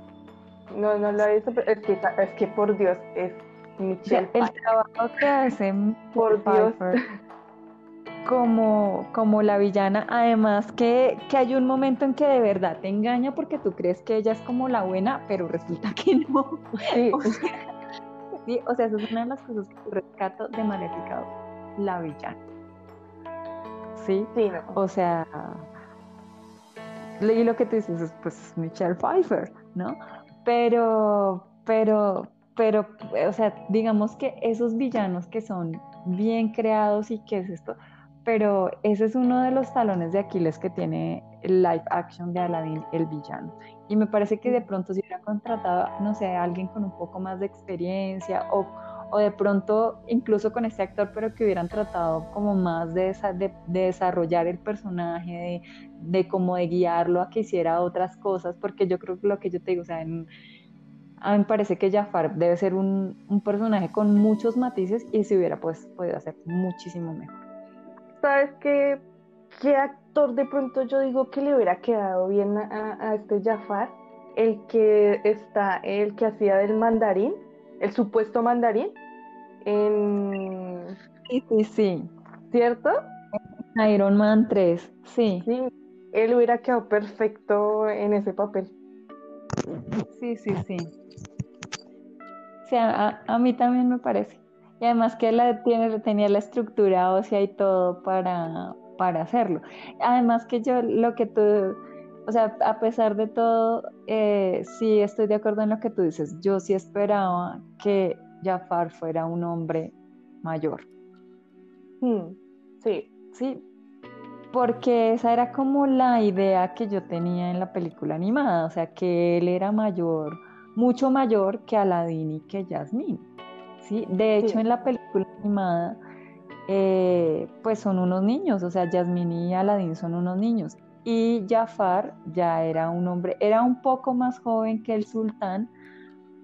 No, no lo he visto, pero es que, es que por Dios, es Michelle. el trabajo que hacen por Dios. Como, como la villana, además que, que, hay un momento en que de verdad te engaña porque tú crees que ella es como la buena, pero resulta que no. Sí. O sea, sí, o sea, eso es una de las cosas que rescato de Maleficado, la villana. Sí, sí o sea, y lo que tú dices es pues Michelle Pfeiffer, ¿no? Pero, pero, pero, o sea, digamos que esos villanos que son bien creados y qué es esto, pero ese es uno de los talones de Aquiles que tiene el live action de Aladdin, el villano. Y me parece que de pronto si hubiera contratado, no sé, a alguien con un poco más de experiencia o, o de pronto incluso con este actor, pero que hubieran tratado como más de, de, de desarrollar el personaje, de, de como de guiarlo a que hiciera otras cosas, porque yo creo que lo que yo te digo, o sea, a mí me parece que Jafar debe ser un, un personaje con muchos matices y se hubiera pues podido hacer muchísimo mejor. ¿Sabes qué, qué actor de pronto yo digo que le hubiera quedado bien a, a este Jafar? El que está, el que hacía del mandarín, el supuesto mandarín, en... Sí, sí, sí. ¿Cierto? Iron Man 3, sí. Sí, él hubiera quedado perfecto en ese papel. Sí, sí, sí. O sea, a, mí también me parece. Y además que él tiene, tenía la estructura ósea y todo para, para hacerlo. Además que yo lo que tú, o sea, a pesar de todo, eh, sí estoy de acuerdo en lo que tú dices. Yo sí esperaba que Jafar fuera un hombre mayor. Hmm, sí. Sí, porque esa era como la idea que yo tenía en la película animada, o sea, que él era mayor, mucho mayor que Aladdin y que Jasmine. ¿sí? De hecho, en la película animada, eh, pues son unos niños, o sea, Jasmine y Aladdin son unos niños. Y Jafar ya era un hombre, era un poco más joven que el sultán,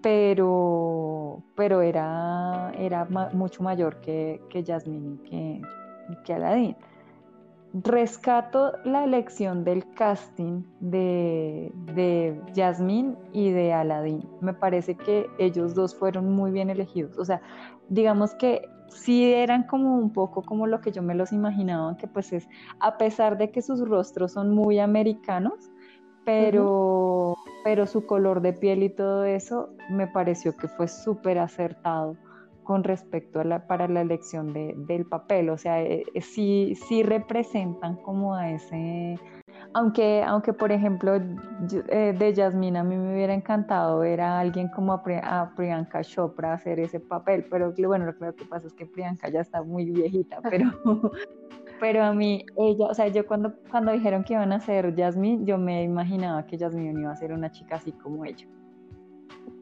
pero, pero era, era mucho mayor que, que Jasmine y que, que Aladdin rescato la elección del casting de, de Jasmine y de Aladdin. Me parece que ellos dos fueron muy bien elegidos. O sea, digamos que sí eran como un poco como lo que yo me los imaginaba, que pues es, a pesar de que sus rostros son muy americanos, pero, pero su color de piel y todo eso me pareció que fue súper acertado con respecto a la, para la elección de, del papel, o sea, eh, eh, sí, sí representan como a ese, aunque, aunque por ejemplo eh, de Yasmina a mí me hubiera encantado ver a alguien como a, Priyanka Chopra hacer ese papel, pero bueno, lo que pasa es que Priyanka ya está muy viejita, pero, pero a mí, ella, o sea, yo cuando, cuando dijeron que iban a ser Jasmine, yo me imaginaba que Jasmine iba a ser una chica así como ella.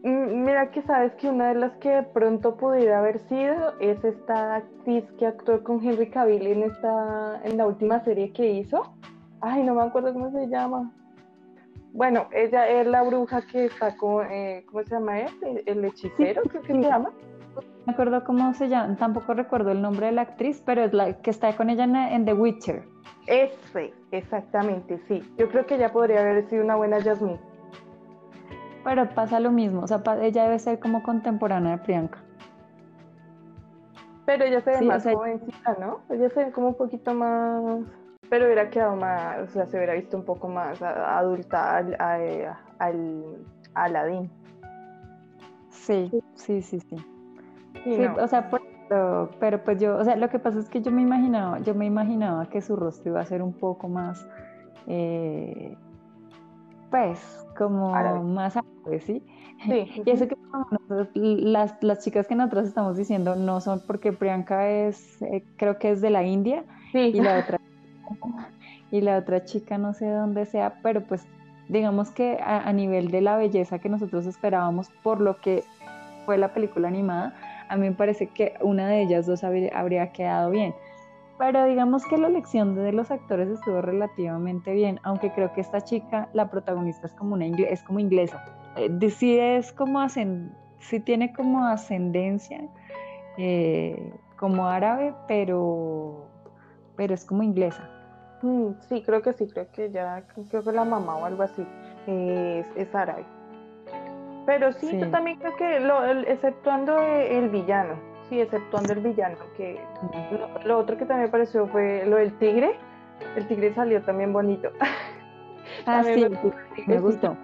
Mm, mira que sabes que una de las que de pronto pudiera haber sido es esta actriz que actuó con Henry Cavill en esta en la última serie que hizo. Ay, no me acuerdo cómo se llama. Bueno, ella es la bruja que está con, eh, ¿cómo se llama él? El, hechicero, creo que se llama. No me acuerdo cómo se llama, tampoco recuerdo el nombre de la actriz, pero es la que está con ella en, The Witcher. Ese, exactamente, sí. Yo creo que ella podría haber sido una buena Jasmine. Pero pasa lo mismo, o sea, ella debe ser como contemporánea de Priyanka. Pero ella se ve más jovencita, ¿no? Ella se ve como un poquito más. Pero hubiera quedado más, o sea, se hubiera visto un poco más adulta al, al, Aladdin. Sí, sí, sí, sí. sí, O sea, pero, pues yo, o sea, lo que pasa es que yo me imaginaba, yo me imaginaba que su rostro iba a ser un poco más, eh, pues, como más ¿sí? Y eso que las, las chicas que nosotros estamos diciendo no son porque Priyanka es, eh, creo que es de la India, y la otra y la otra chica no sé dónde sea, pero pues digamos que a, nivel de la belleza que nosotros esperábamos por lo que fue la película animada, a mí me parece que una de ellas dos habría, quedado bien. Pero digamos que la elección de los actores estuvo relativamente bien, aunque creo que esta chica, la protagonista es como una es como inglesa. Eh, sí es como sí tiene como ascendencia eh, como árabe, pero pero es como inglesa. Mm, sí, creo que sí, creo que ya, creo que la mamá o algo así es, árabe. Pero sí, yo también creo que, lo, exceptuando el villano, sí, exceptuando el villano, que lo, otro que también pareció fue lo del tigre, el tigre salió también bonito. Ah, sí, me, gustó.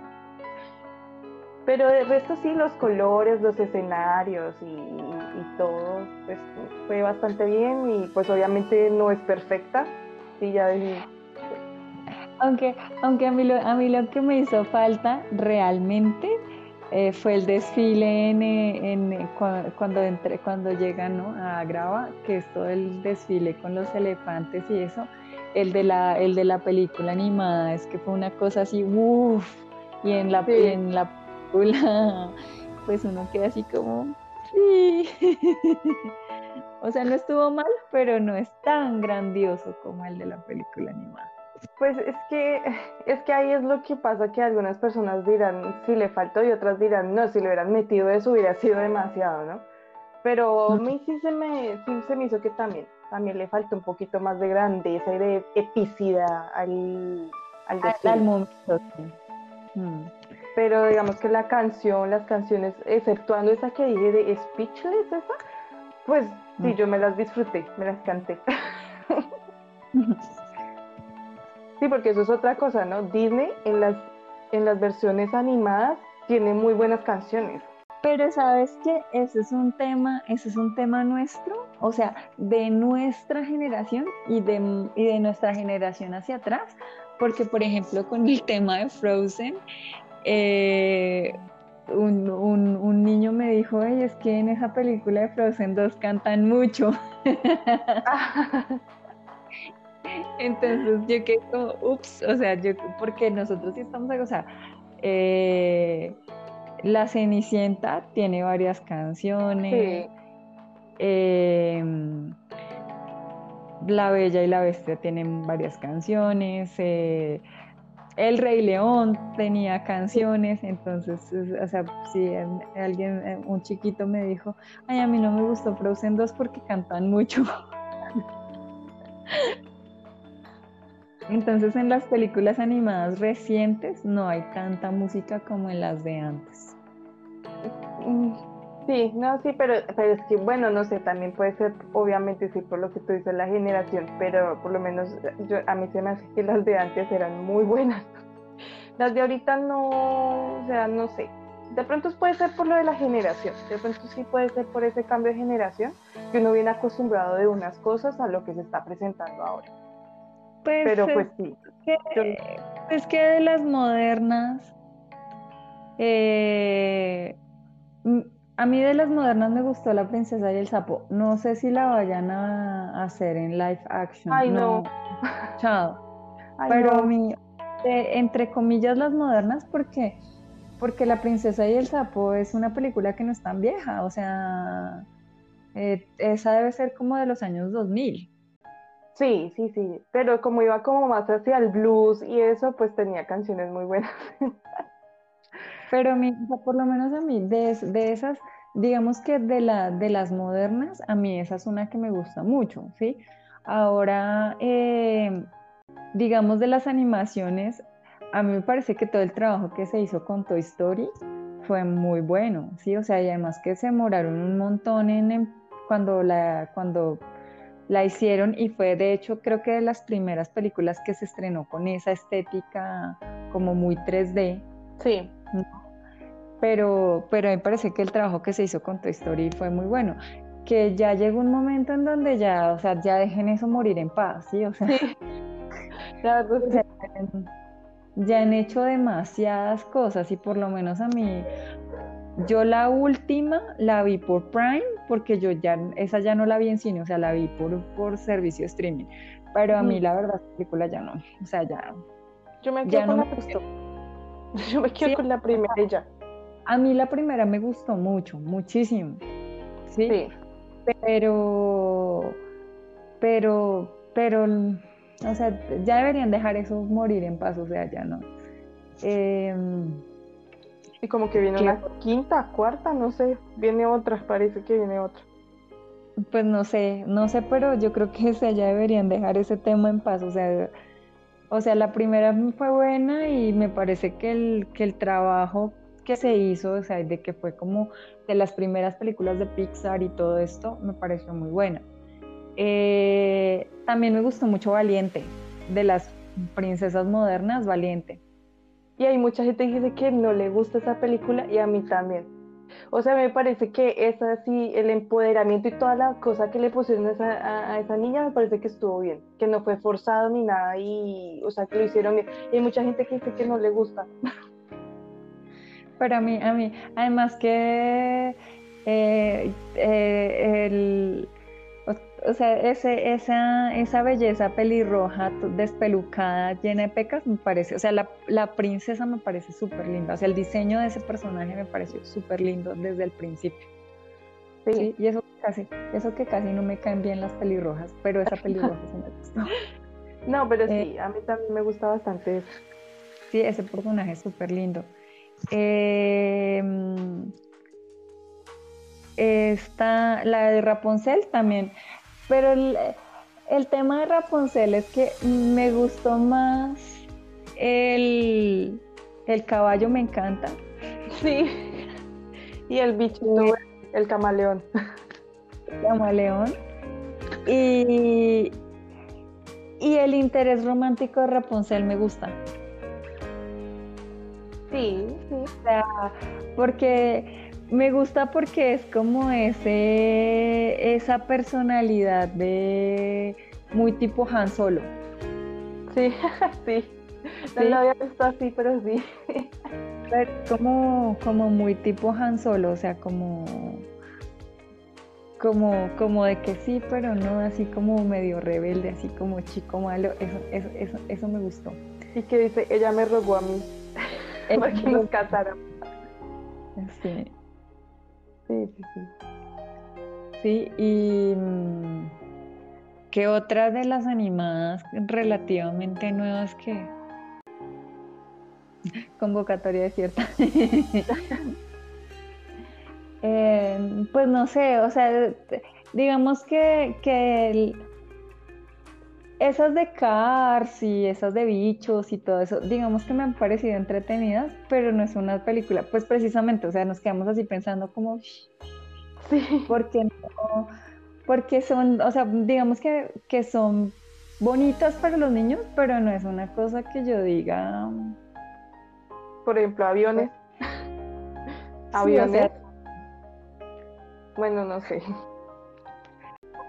Pero de resto sí, los colores, los escenarios y, todo, pues fue bastante bien y pues obviamente no es perfecta, sí, Aunque, aunque a, mí lo, a mí lo que me hizo falta realmente eh, fue el desfile en, en, cuando, entre, cuando llegan a Grava, que es todo el desfile con los elefantes y eso. El de la, el de la película animada, es que fue una cosa así, uff, y en la, en la película, pues uno queda así como, sí. o sea, no estuvo mal, pero no es tan grandioso como el de la película animada. Pues es que, es que ahí es lo que pasa, que algunas personas dirán si le faltó y otras dirán no, si le hubieran metido eso hubiera sido demasiado, ¿no? Pero a mí sí se me, sí se me hizo que también, también le falta un poquito más de grandeza y de epicidad al, al, al momento. Mm. Pero digamos que la canción, las canciones, exceptuando esa que dije de Speechless, esa, pues sí, yo me las disfruté, me las canté. Sí, porque eso es otra cosa, ¿no? Disney en las, en las versiones animadas tiene muy buenas canciones. Pero sabes que ese es un tema, ese es un tema nuestro, o sea, de nuestra generación y de, y de nuestra generación hacia atrás, porque por ejemplo con el tema de Frozen, eh, un, un, un, niño me dijo, oye, es que en esa película de Frozen 2 cantan mucho. Entonces yo quedé como, ups, o sea, yo, porque nosotros sí estamos, o sea, eh, La Cenicienta tiene varias canciones. Em, la Bella y la Bestia tienen varias canciones. Eh, el Rey León tenía canciones, entonces, o sea, si alguien, eh, un chiquito me dijo, ay, a mí no me gustó Frozen 2 porque cantan mucho. Entonces en las películas animadas recientes no hay tanta música como en las de antes. Sí, no, sí, pero, pero es que bueno, no sé, también puede ser, obviamente sí, por lo que tú dices, la generación, pero por lo menos yo, a mí se me hace que las de antes eran muy buenas. Las de ahorita no, o sea, no sé. De pronto puede ser por lo de la generación, de pronto sí puede ser por ese cambio de generación, que uno viene acostumbrado de unas cosas a lo que se está presentando ahora. Pues pero pues sí. es que de las modernas, eh, a mí de las modernas me gustó La Princesa y el Sapo. No sé si la vayan a hacer en live action. Ay, no. Chao. pero mi, entre comillas las modernas porque porque La Princesa y el Sapo es una película que no es tan vieja, o sea, eh, esa debe ser como de los años 2000. Sí, sí, sí, pero como iba como más hacia el blues y eso, pues tenía canciones muy buenas. pero mi, por lo menos a mí, de, de, esas, digamos que de, la, de las modernas, a mí esa es una que me gusta mucho, ¿sí? Ahora, eh, digamos de las animaciones, a mí me parece que todo el trabajo que se hizo con Toy Story fue muy bueno, ¿sí? O sea, y además que se demoraron un montón en, cuando la, cuando la hicieron y fue de hecho creo que de las primeras películas que se estrenó con esa estética como muy 3D. Sí. Pero, pero me parece que el trabajo que se hizo con Toy Story fue muy bueno. Que ya llegó un momento en donde ya, o sea, ya dejen eso morir en paz, ¿sí? O sea, ya han hecho demasiadas cosas y por lo menos a mí yo la última la vi por Prime, porque yo ya, esa ya no la vi en cine, o sea, la vi por, por servicio streaming. Pero a mí la verdad, la película ya no, o sea, ya. Yo me quedo con la gustó. Yo me quedo con la primera ya. A mí la primera me gustó mucho, muchísimo. Sí. Pero, pero, pero, o sea, ya deberían dejar eso morir en paz, o sea, ya no. Em, y como que viene una quinta, cuarta, no sé, viene otra, parece que viene otra. Pues no sé, no sé, pero yo creo que ya deberían dejar ese tema en paz, o sea, o sea, la primera fue buena y me parece que el, que el trabajo que se hizo, o sea, de que fue como de las primeras películas de Pixar y todo esto, me pareció muy buena. Eh, también me gustó mucho Valiente, de las princesas modernas, Valiente. Y hay mucha gente que dice que no le gusta esa película y a mí también. O sea, me parece que es así, el empoderamiento y toda la cosa que le pusieron a esa, a, esa, niña, me parece que estuvo bien, que no fue forzado ni nada, y, o sea, que lo hicieron bien. Y hay mucha gente que dice que no le gusta. Pero a mí, a mí, además que eh, eh, el o sea, ese, esa, esa belleza pelirroja, despelucada, llena de pecas, me parece, o sea, la, la princesa me parece súper linda, o sea, el diseño de ese personaje me pareció súper lindo desde el principio. Sí. Y eso casi, eso que casi no me caen bien las pelirrojas, pero esa pelirroja sí me gustó. No, pero sí, eh, a mí también me gusta bastante eso. Sí, ese personaje es súper lindo. Eh, está la de Rapunzel también. Pero el, tema de Rapunzel es que me gustó más el, caballo, me encanta. Sí. Y el bicho, el camaleón. El camaleón. Y, y el interés romántico de Rapunzel me gusta. Sí, sí. O sea, porque me gusta porque es como ese, esa personalidad de muy tipo Han Solo. Sí, sí. No lo había visto así, pero sí. como, como muy tipo Han Solo, o sea, como, como, como de que sí, pero no, así como medio rebelde, así como chico malo, eso, eso, eso, eso me gustó. Y que dice, ella me robó a mí, para que nos casaran. Sí. Sí, sí, sí. Sí, y mm, ¿qué otra de las animadas relativamente nuevas que convocatoria cierta? eh, pues no sé, o sea, digamos que, que esas de Cars y esas de bichos y todo eso, digamos que me han parecido entretenidas, pero no es una película, pues precisamente, o sea, nos quedamos así pensando como, sí, porque no, porque son, o sea, digamos que, que son bonitas para los niños, pero no es una cosa que yo diga. Por ejemplo, aviones. aviones. Bueno, no sé.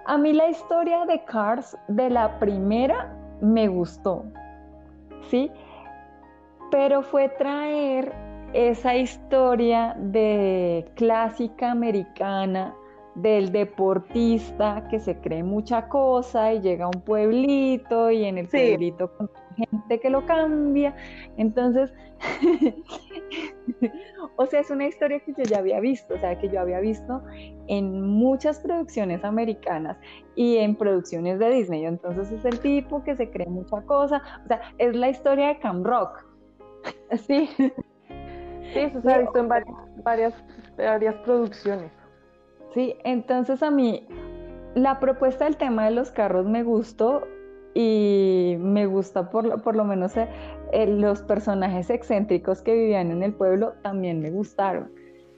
A mí la historia de Cars de la primera me gustó, ¿sí? Pero fue traer esa historia de clásica americana del deportista que se cree mucha cosa y llega a un pueblito y en el pueblito con gente que lo cambia. Entonces, o sea, es una historia que yo ya había visto, o sea, que yo había visto en muchas producciones americanas y en producciones de Disney. Entonces es el tipo que se cree mucha cosa, o sea, es la historia de Cam Rock. Sí, sí, eso se ha visto en varias, varias producciones. Sí, entonces a mí la propuesta del tema de los carros me gustó y me gusta por, por lo menos eh, los personajes excéntricos que vivían en el pueblo también me gustaron.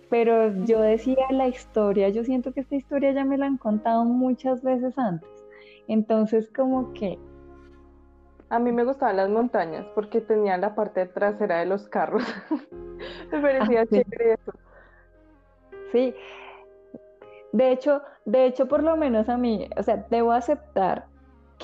Pero yo decía la historia, yo siento que esta historia ya me la han contado muchas veces antes. Entonces como que... A mí me gustaban las montañas porque tenían la parte trasera de los carros. me parecía ah, chévere eso. Sí, de hecho, de hecho, por lo menos a mí, o sea, debo aceptar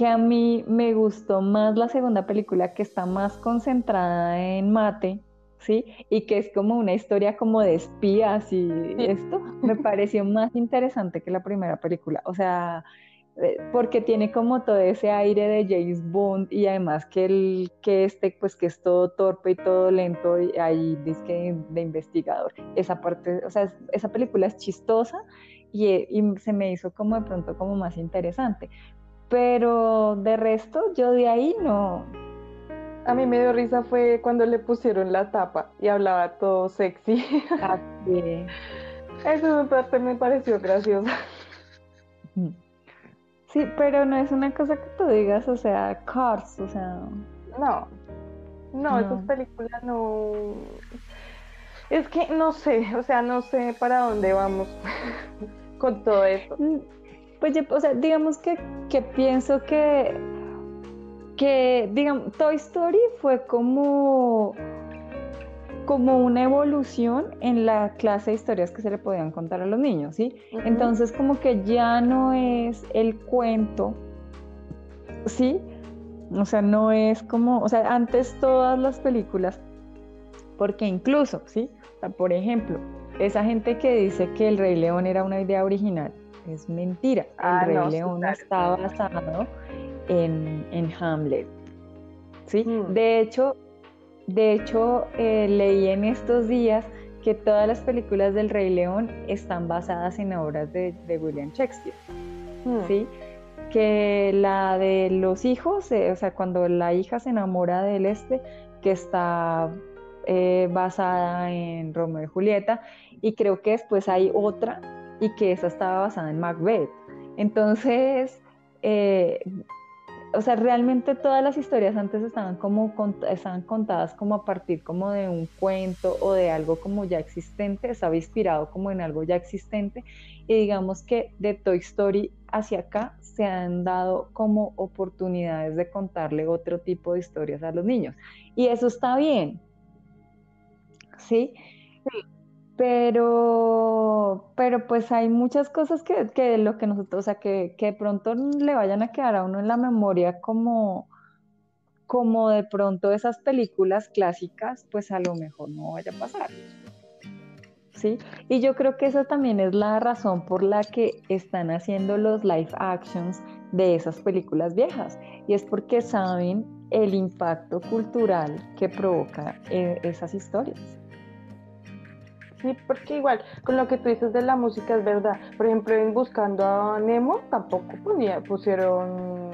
que a mí me gustó más la segunda película que está más concentrada en mate, ¿sí? Y que es como una historia como de espías y esto, me pareció más interesante que la primera película. O sea, eh, porque tiene como todo ese aire de James Bond y además que el que este pues que es todo torpe y todo lento y ahí dice de investigador esa parte o sea esa película es chistosa y, y, se me hizo como de pronto como más interesante pero de resto yo de ahí no. A mí me dio risa fue cuando le pusieron la tapa y hablaba todo sexy. Así. Eso parte me pareció gracioso. Sí, pero no es una cosa que tú digas, o sea, Cars, o sea. No, no, esas películas no. Es que no sé, o sea, no sé para dónde vamos con todo eso. Pues, o sea, digamos que, que pienso que, que, digamos, Toy Story fue como como una evolución en la clase de historias que se le podían contar a los niños, ¿sí? Entonces como que ya no es el cuento, ¿sí? O sea, no es como, o sea, antes todas las películas, porque incluso, ¿sí? por ejemplo, esa gente que dice que el Rey León era una idea original, es mentira. el ah, Rey León estaba basado en, en Hamlet, ¿sí? Mm. De hecho, de hecho, eh, leí en estos días que todas las películas del Rey León están basadas en obras de, William Shakespeare. Hmm. ¿sí? Que la de los hijos, eh, o sea, cuando la hija se enamora del este, que está eh, basada en Romeo y Julieta, y creo que después hay otra y que esa estaba basada en Macbeth. Entonces, o sea, realmente todas las historias antes estaban como estaban contadas como a partir como de un cuento o de algo como ya existente, estaba inspirado como en algo ya existente y digamos que de Toy Story hacia acá se han dado como oportunidades de contarle otro tipo de historias a los niños y eso está bien. ¿Sí? sí pero, pero pues hay muchas cosas que, que lo que nosotros, o sea, que, que, de pronto le vayan a quedar a uno en la memoria como, como de pronto esas películas clásicas, pues a lo mejor no vaya a pasar. ¿Sí? Y yo creo que esa también es la razón por la que están haciendo los live actions de esas películas viejas. Y es porque saben el impacto cultural que provoca eh, esas historias. Sí, porque igual, con lo que tú dices de la música es verdad. Por ejemplo, en Buscando a Nemo tampoco ponía, pusieron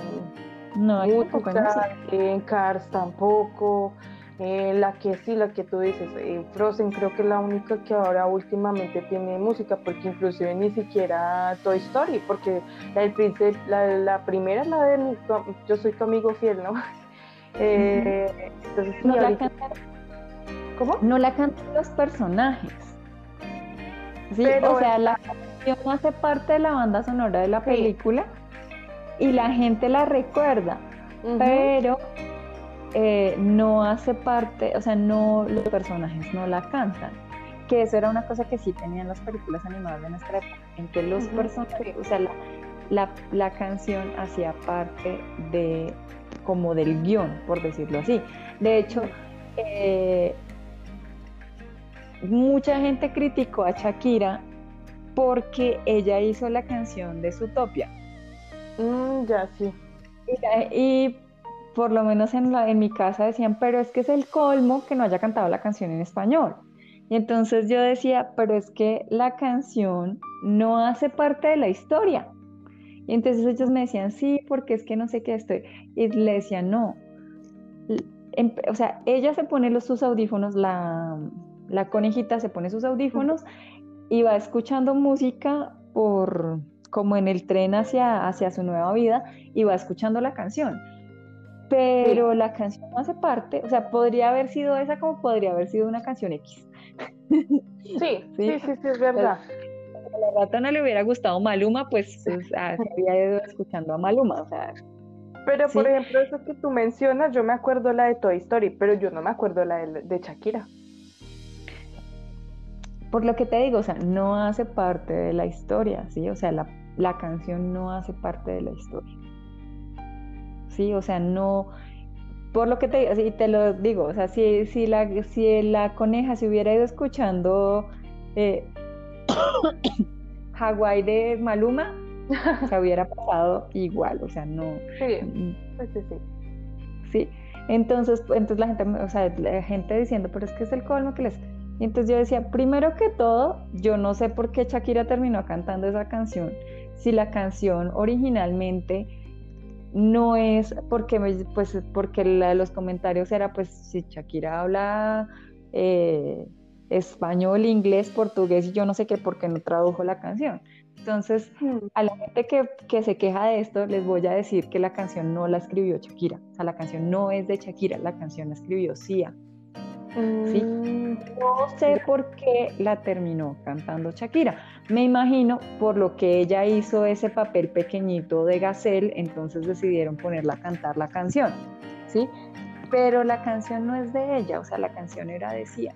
no, música, en Cars tampoco. Eh, la que sí, la que tú dices, eh, Frozen creo que es la única que ahora últimamente tiene música, porque inclusive ni siquiera Toy Story, porque la, la, primera, la de Yo soy tu amigo fiel, ¿no? Eh, entonces, no, la cantan, ¿Cómo? No la cantan los personajes. Sí, o sea, la canción hace parte de la banda sonora de la película y la gente la recuerda, pero eh, no hace parte, o sea, no los personajes no la cantan. Que eso era una cosa que sí tenían las películas animadas de nuestra época, en que los personajes, o sea, la, canción hacía parte de como del guion, por decirlo así. De hecho, eh, mucha gente criticó a Shakira porque ella hizo la canción de Zootopia. Mm, ya, sí. Y, por lo menos en, la, en mi casa decían, pero es que es el colmo que no haya cantado la canción en español. Y entonces yo decía, pero es que la canción no hace parte de la historia. Y entonces ellos me decían, sí, porque es que no sé qué estoy. Y le decían, no. O sea, ella se pone los, sus audífonos, la, la conejita se pone sus audífonos y va escuchando música por como en el tren hacia, hacia su nueva vida y va escuchando la canción. Pero la canción no hace parte, o sea, podría haber sido esa como podría haber sido una canción X. Sí, sí, sí, sí, es verdad. a la rata no le hubiera gustado Maluma, pues se había ido escuchando a Maluma, o sea. Pero por ejemplo, eso que tú mencionas, yo me acuerdo la de Toy Story, pero yo no me acuerdo la de Shakira por lo que te digo, o sea, no hace parte de la historia, ¿sí? O sea, la, la canción no hace parte de la historia. ¿Sí? O sea, no, por lo que te digo, te lo digo, o sea, si, si, la, si la coneja se hubiera ido escuchando eh, Hawái de Maluma, se hubiera pasado igual, o sea, no. Sí, sí, sí. Sí, entonces, entonces la gente, o sea, la gente diciendo, pero es que es el colmo que les y entonces yo decía, primero que todo, yo no sé por qué Shakira terminó cantando esa canción, si la canción originalmente no es porque, pues, porque los comentarios era, pues, si Shakira habla eh, español, inglés, portugués y yo no sé qué, porque no tradujo la canción. Entonces, hmm. a la gente que, que, se queja de esto, les voy a decir que la canción no la escribió Shakira. O sea, la canción no es de Shakira, la canción la escribió Sia. Mm. No sé por qué la terminó cantando Shakira. Me imagino por lo que ella hizo ese papel pequeñito de Gazelle, entonces decidieron ponerla a cantar la canción, ¿sí? Pero la canción no es de ella, o sea, la canción era de Sia.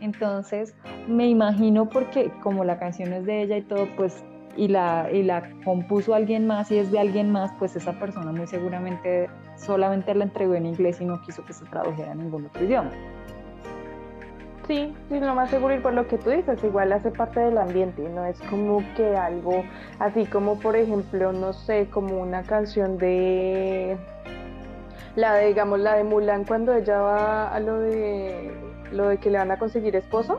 Entonces, me imagino porque como la canción es de ella y todo, pues y la, y la compuso alguien más y es de alguien más, pues esa persona muy seguramente solamente la entregó en inglés y no quiso que se tradujera en ningún otro idioma. Sí, sí, lo más seguro y por lo que tú dices, igual hace parte del ambiente, no es como que algo así como por ejemplo, no sé, como una canción de la de digamos la de Mulan cuando ella va a lo de lo de que le van a conseguir esposo,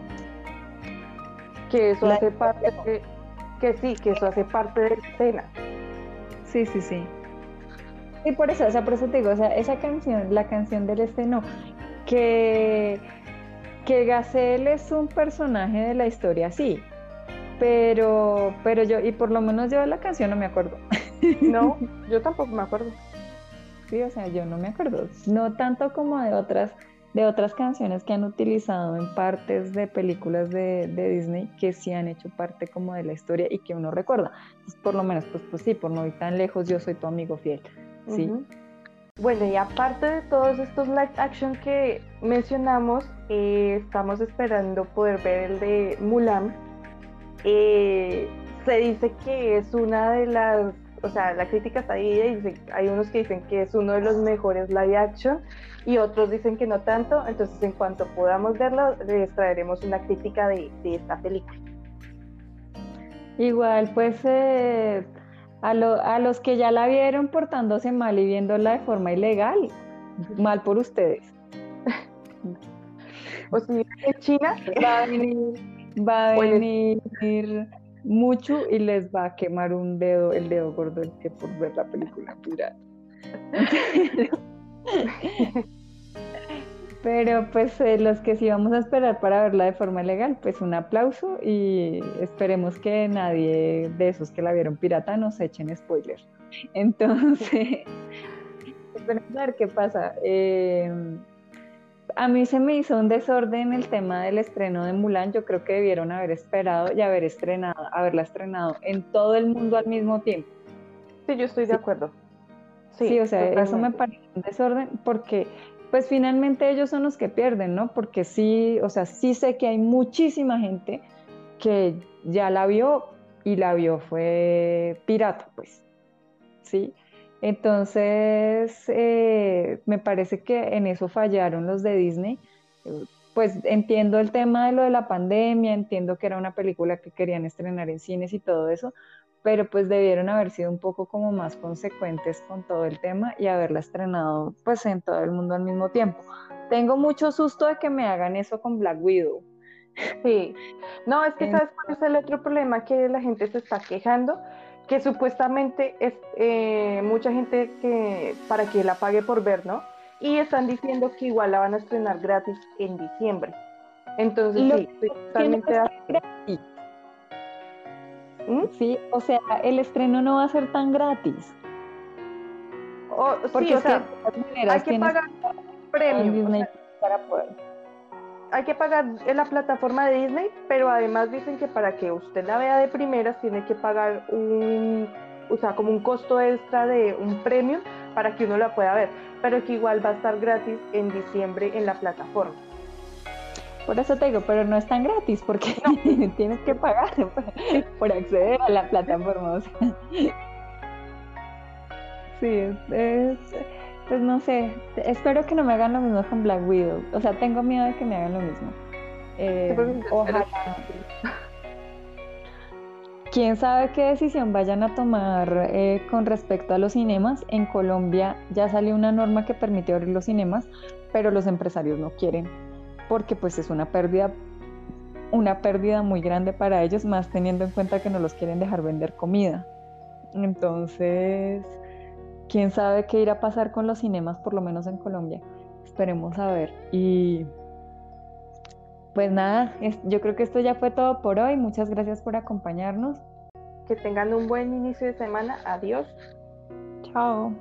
que eso hace parte de, que sí, que eso hace parte de la escena. Sí, sí, sí. Y por eso, o sea, por eso te digo, o sea, esa canción, la canción del estreno, que que Gacel es un personaje de la historia, sí, pero, pero yo, y por lo menos yo de la canción no me acuerdo. No, yo tampoco me acuerdo. Sí, o sea, yo no me acuerdo, no tanto como de otras, de otras canciones que han utilizado en partes de películas de, Disney que sí han hecho parte como de la historia y que uno recuerda. por lo menos, pues, pues sí, por no ir tan lejos, yo soy tu amigo fiel, ¿sí? Bueno, y aparte de todos estos live action que mencionamos, eh, estamos esperando poder ver el de Mulan. Eh, se dice que es una de las, o sea, la crítica está ahí, y hay unos que dicen que es uno de los mejores live action y otros dicen que no tanto, entonces en cuanto podamos verlo, les traeremos una crítica de, esta película. Igual, pues... Eh a, a los que ya la vieron portándose mal y viéndola de forma ilegal, mal por ustedes. o si en China va a venir, va a venir mucho y les va a quemar un dedo, el dedo gordo el que por ver la película pirata. Pero pues eh, los que sí vamos a esperar para verla de forma legal, pues un aplauso y esperemos que nadie de esos que la vieron pirata nos echen spoilers. Entonces, esperemos a ver qué pasa. Em, a mí se me hizo un desorden el tema del estreno de Mulan. Yo creo que debieron haber esperado y haber estrenado, haberla estrenado en todo el mundo al mismo tiempo. Sí, yo estoy de acuerdo. Sí, o sea, eso me parece un desorden porque pues finalmente ellos son los que pierden, ¿no? Porque sí, o sea, sí sé que hay muchísima gente que ya la vio y la vio fue pirata, pues, ¿sí? Entonces, eh, me parece que en eso fallaron los de Disney. Pues entiendo el tema de lo de la pandemia, entiendo que era una película que querían estrenar en cines y todo eso, pero pues debieron haber sido un poco como más consecuentes con todo el tema y haberla estrenado pues en todo el mundo al mismo tiempo. Tengo mucho susto de que me hagan eso con Black Widow. Sí, no, es que sabes cuál es el otro problema que la gente se está quejando, que supuestamente es eh, mucha gente que para que la pague por ver, ¿no? Y están diciendo que igual la van a estrenar gratis en diciembre. Entonces, sí, totalmente ¿Mm? Sí, o sea, el estreno no va a ser tan gratis. Porque sí, o sea, hay que pagar premio para poder. Hay que pagar en la plataforma de Disney, pero además dicen que para que usted la vea de primeras tiene que pagar un, o sea, como un costo extra de un premio para que uno la pueda ver, pero que igual va a estar gratis en diciembre en la plataforma. Por eso te digo, pero no es tan gratis porque tienes que pagar por, acceder a la plataforma. Sí, es, pues no sé, espero que no me hagan lo mismo con Black Widow. O sea, tengo miedo de que me hagan lo mismo. Eh, ojalá. Quién sabe qué decisión vayan a tomar eh, con respecto a los cinemas. En Colombia ya salió una norma que permite abrir los cinemas, pero los empresarios no quieren porque pues es una pérdida una pérdida muy grande para ellos, más teniendo en cuenta que no los quieren dejar vender comida. Entonces, quién sabe qué irá a pasar con los cinemas, por lo menos en Colombia. Esperemos a ver. Y pues nada, yo creo que esto ya fue todo por hoy. Muchas gracias por acompañarnos. Que tengan un buen inicio de semana. Adiós. Chao.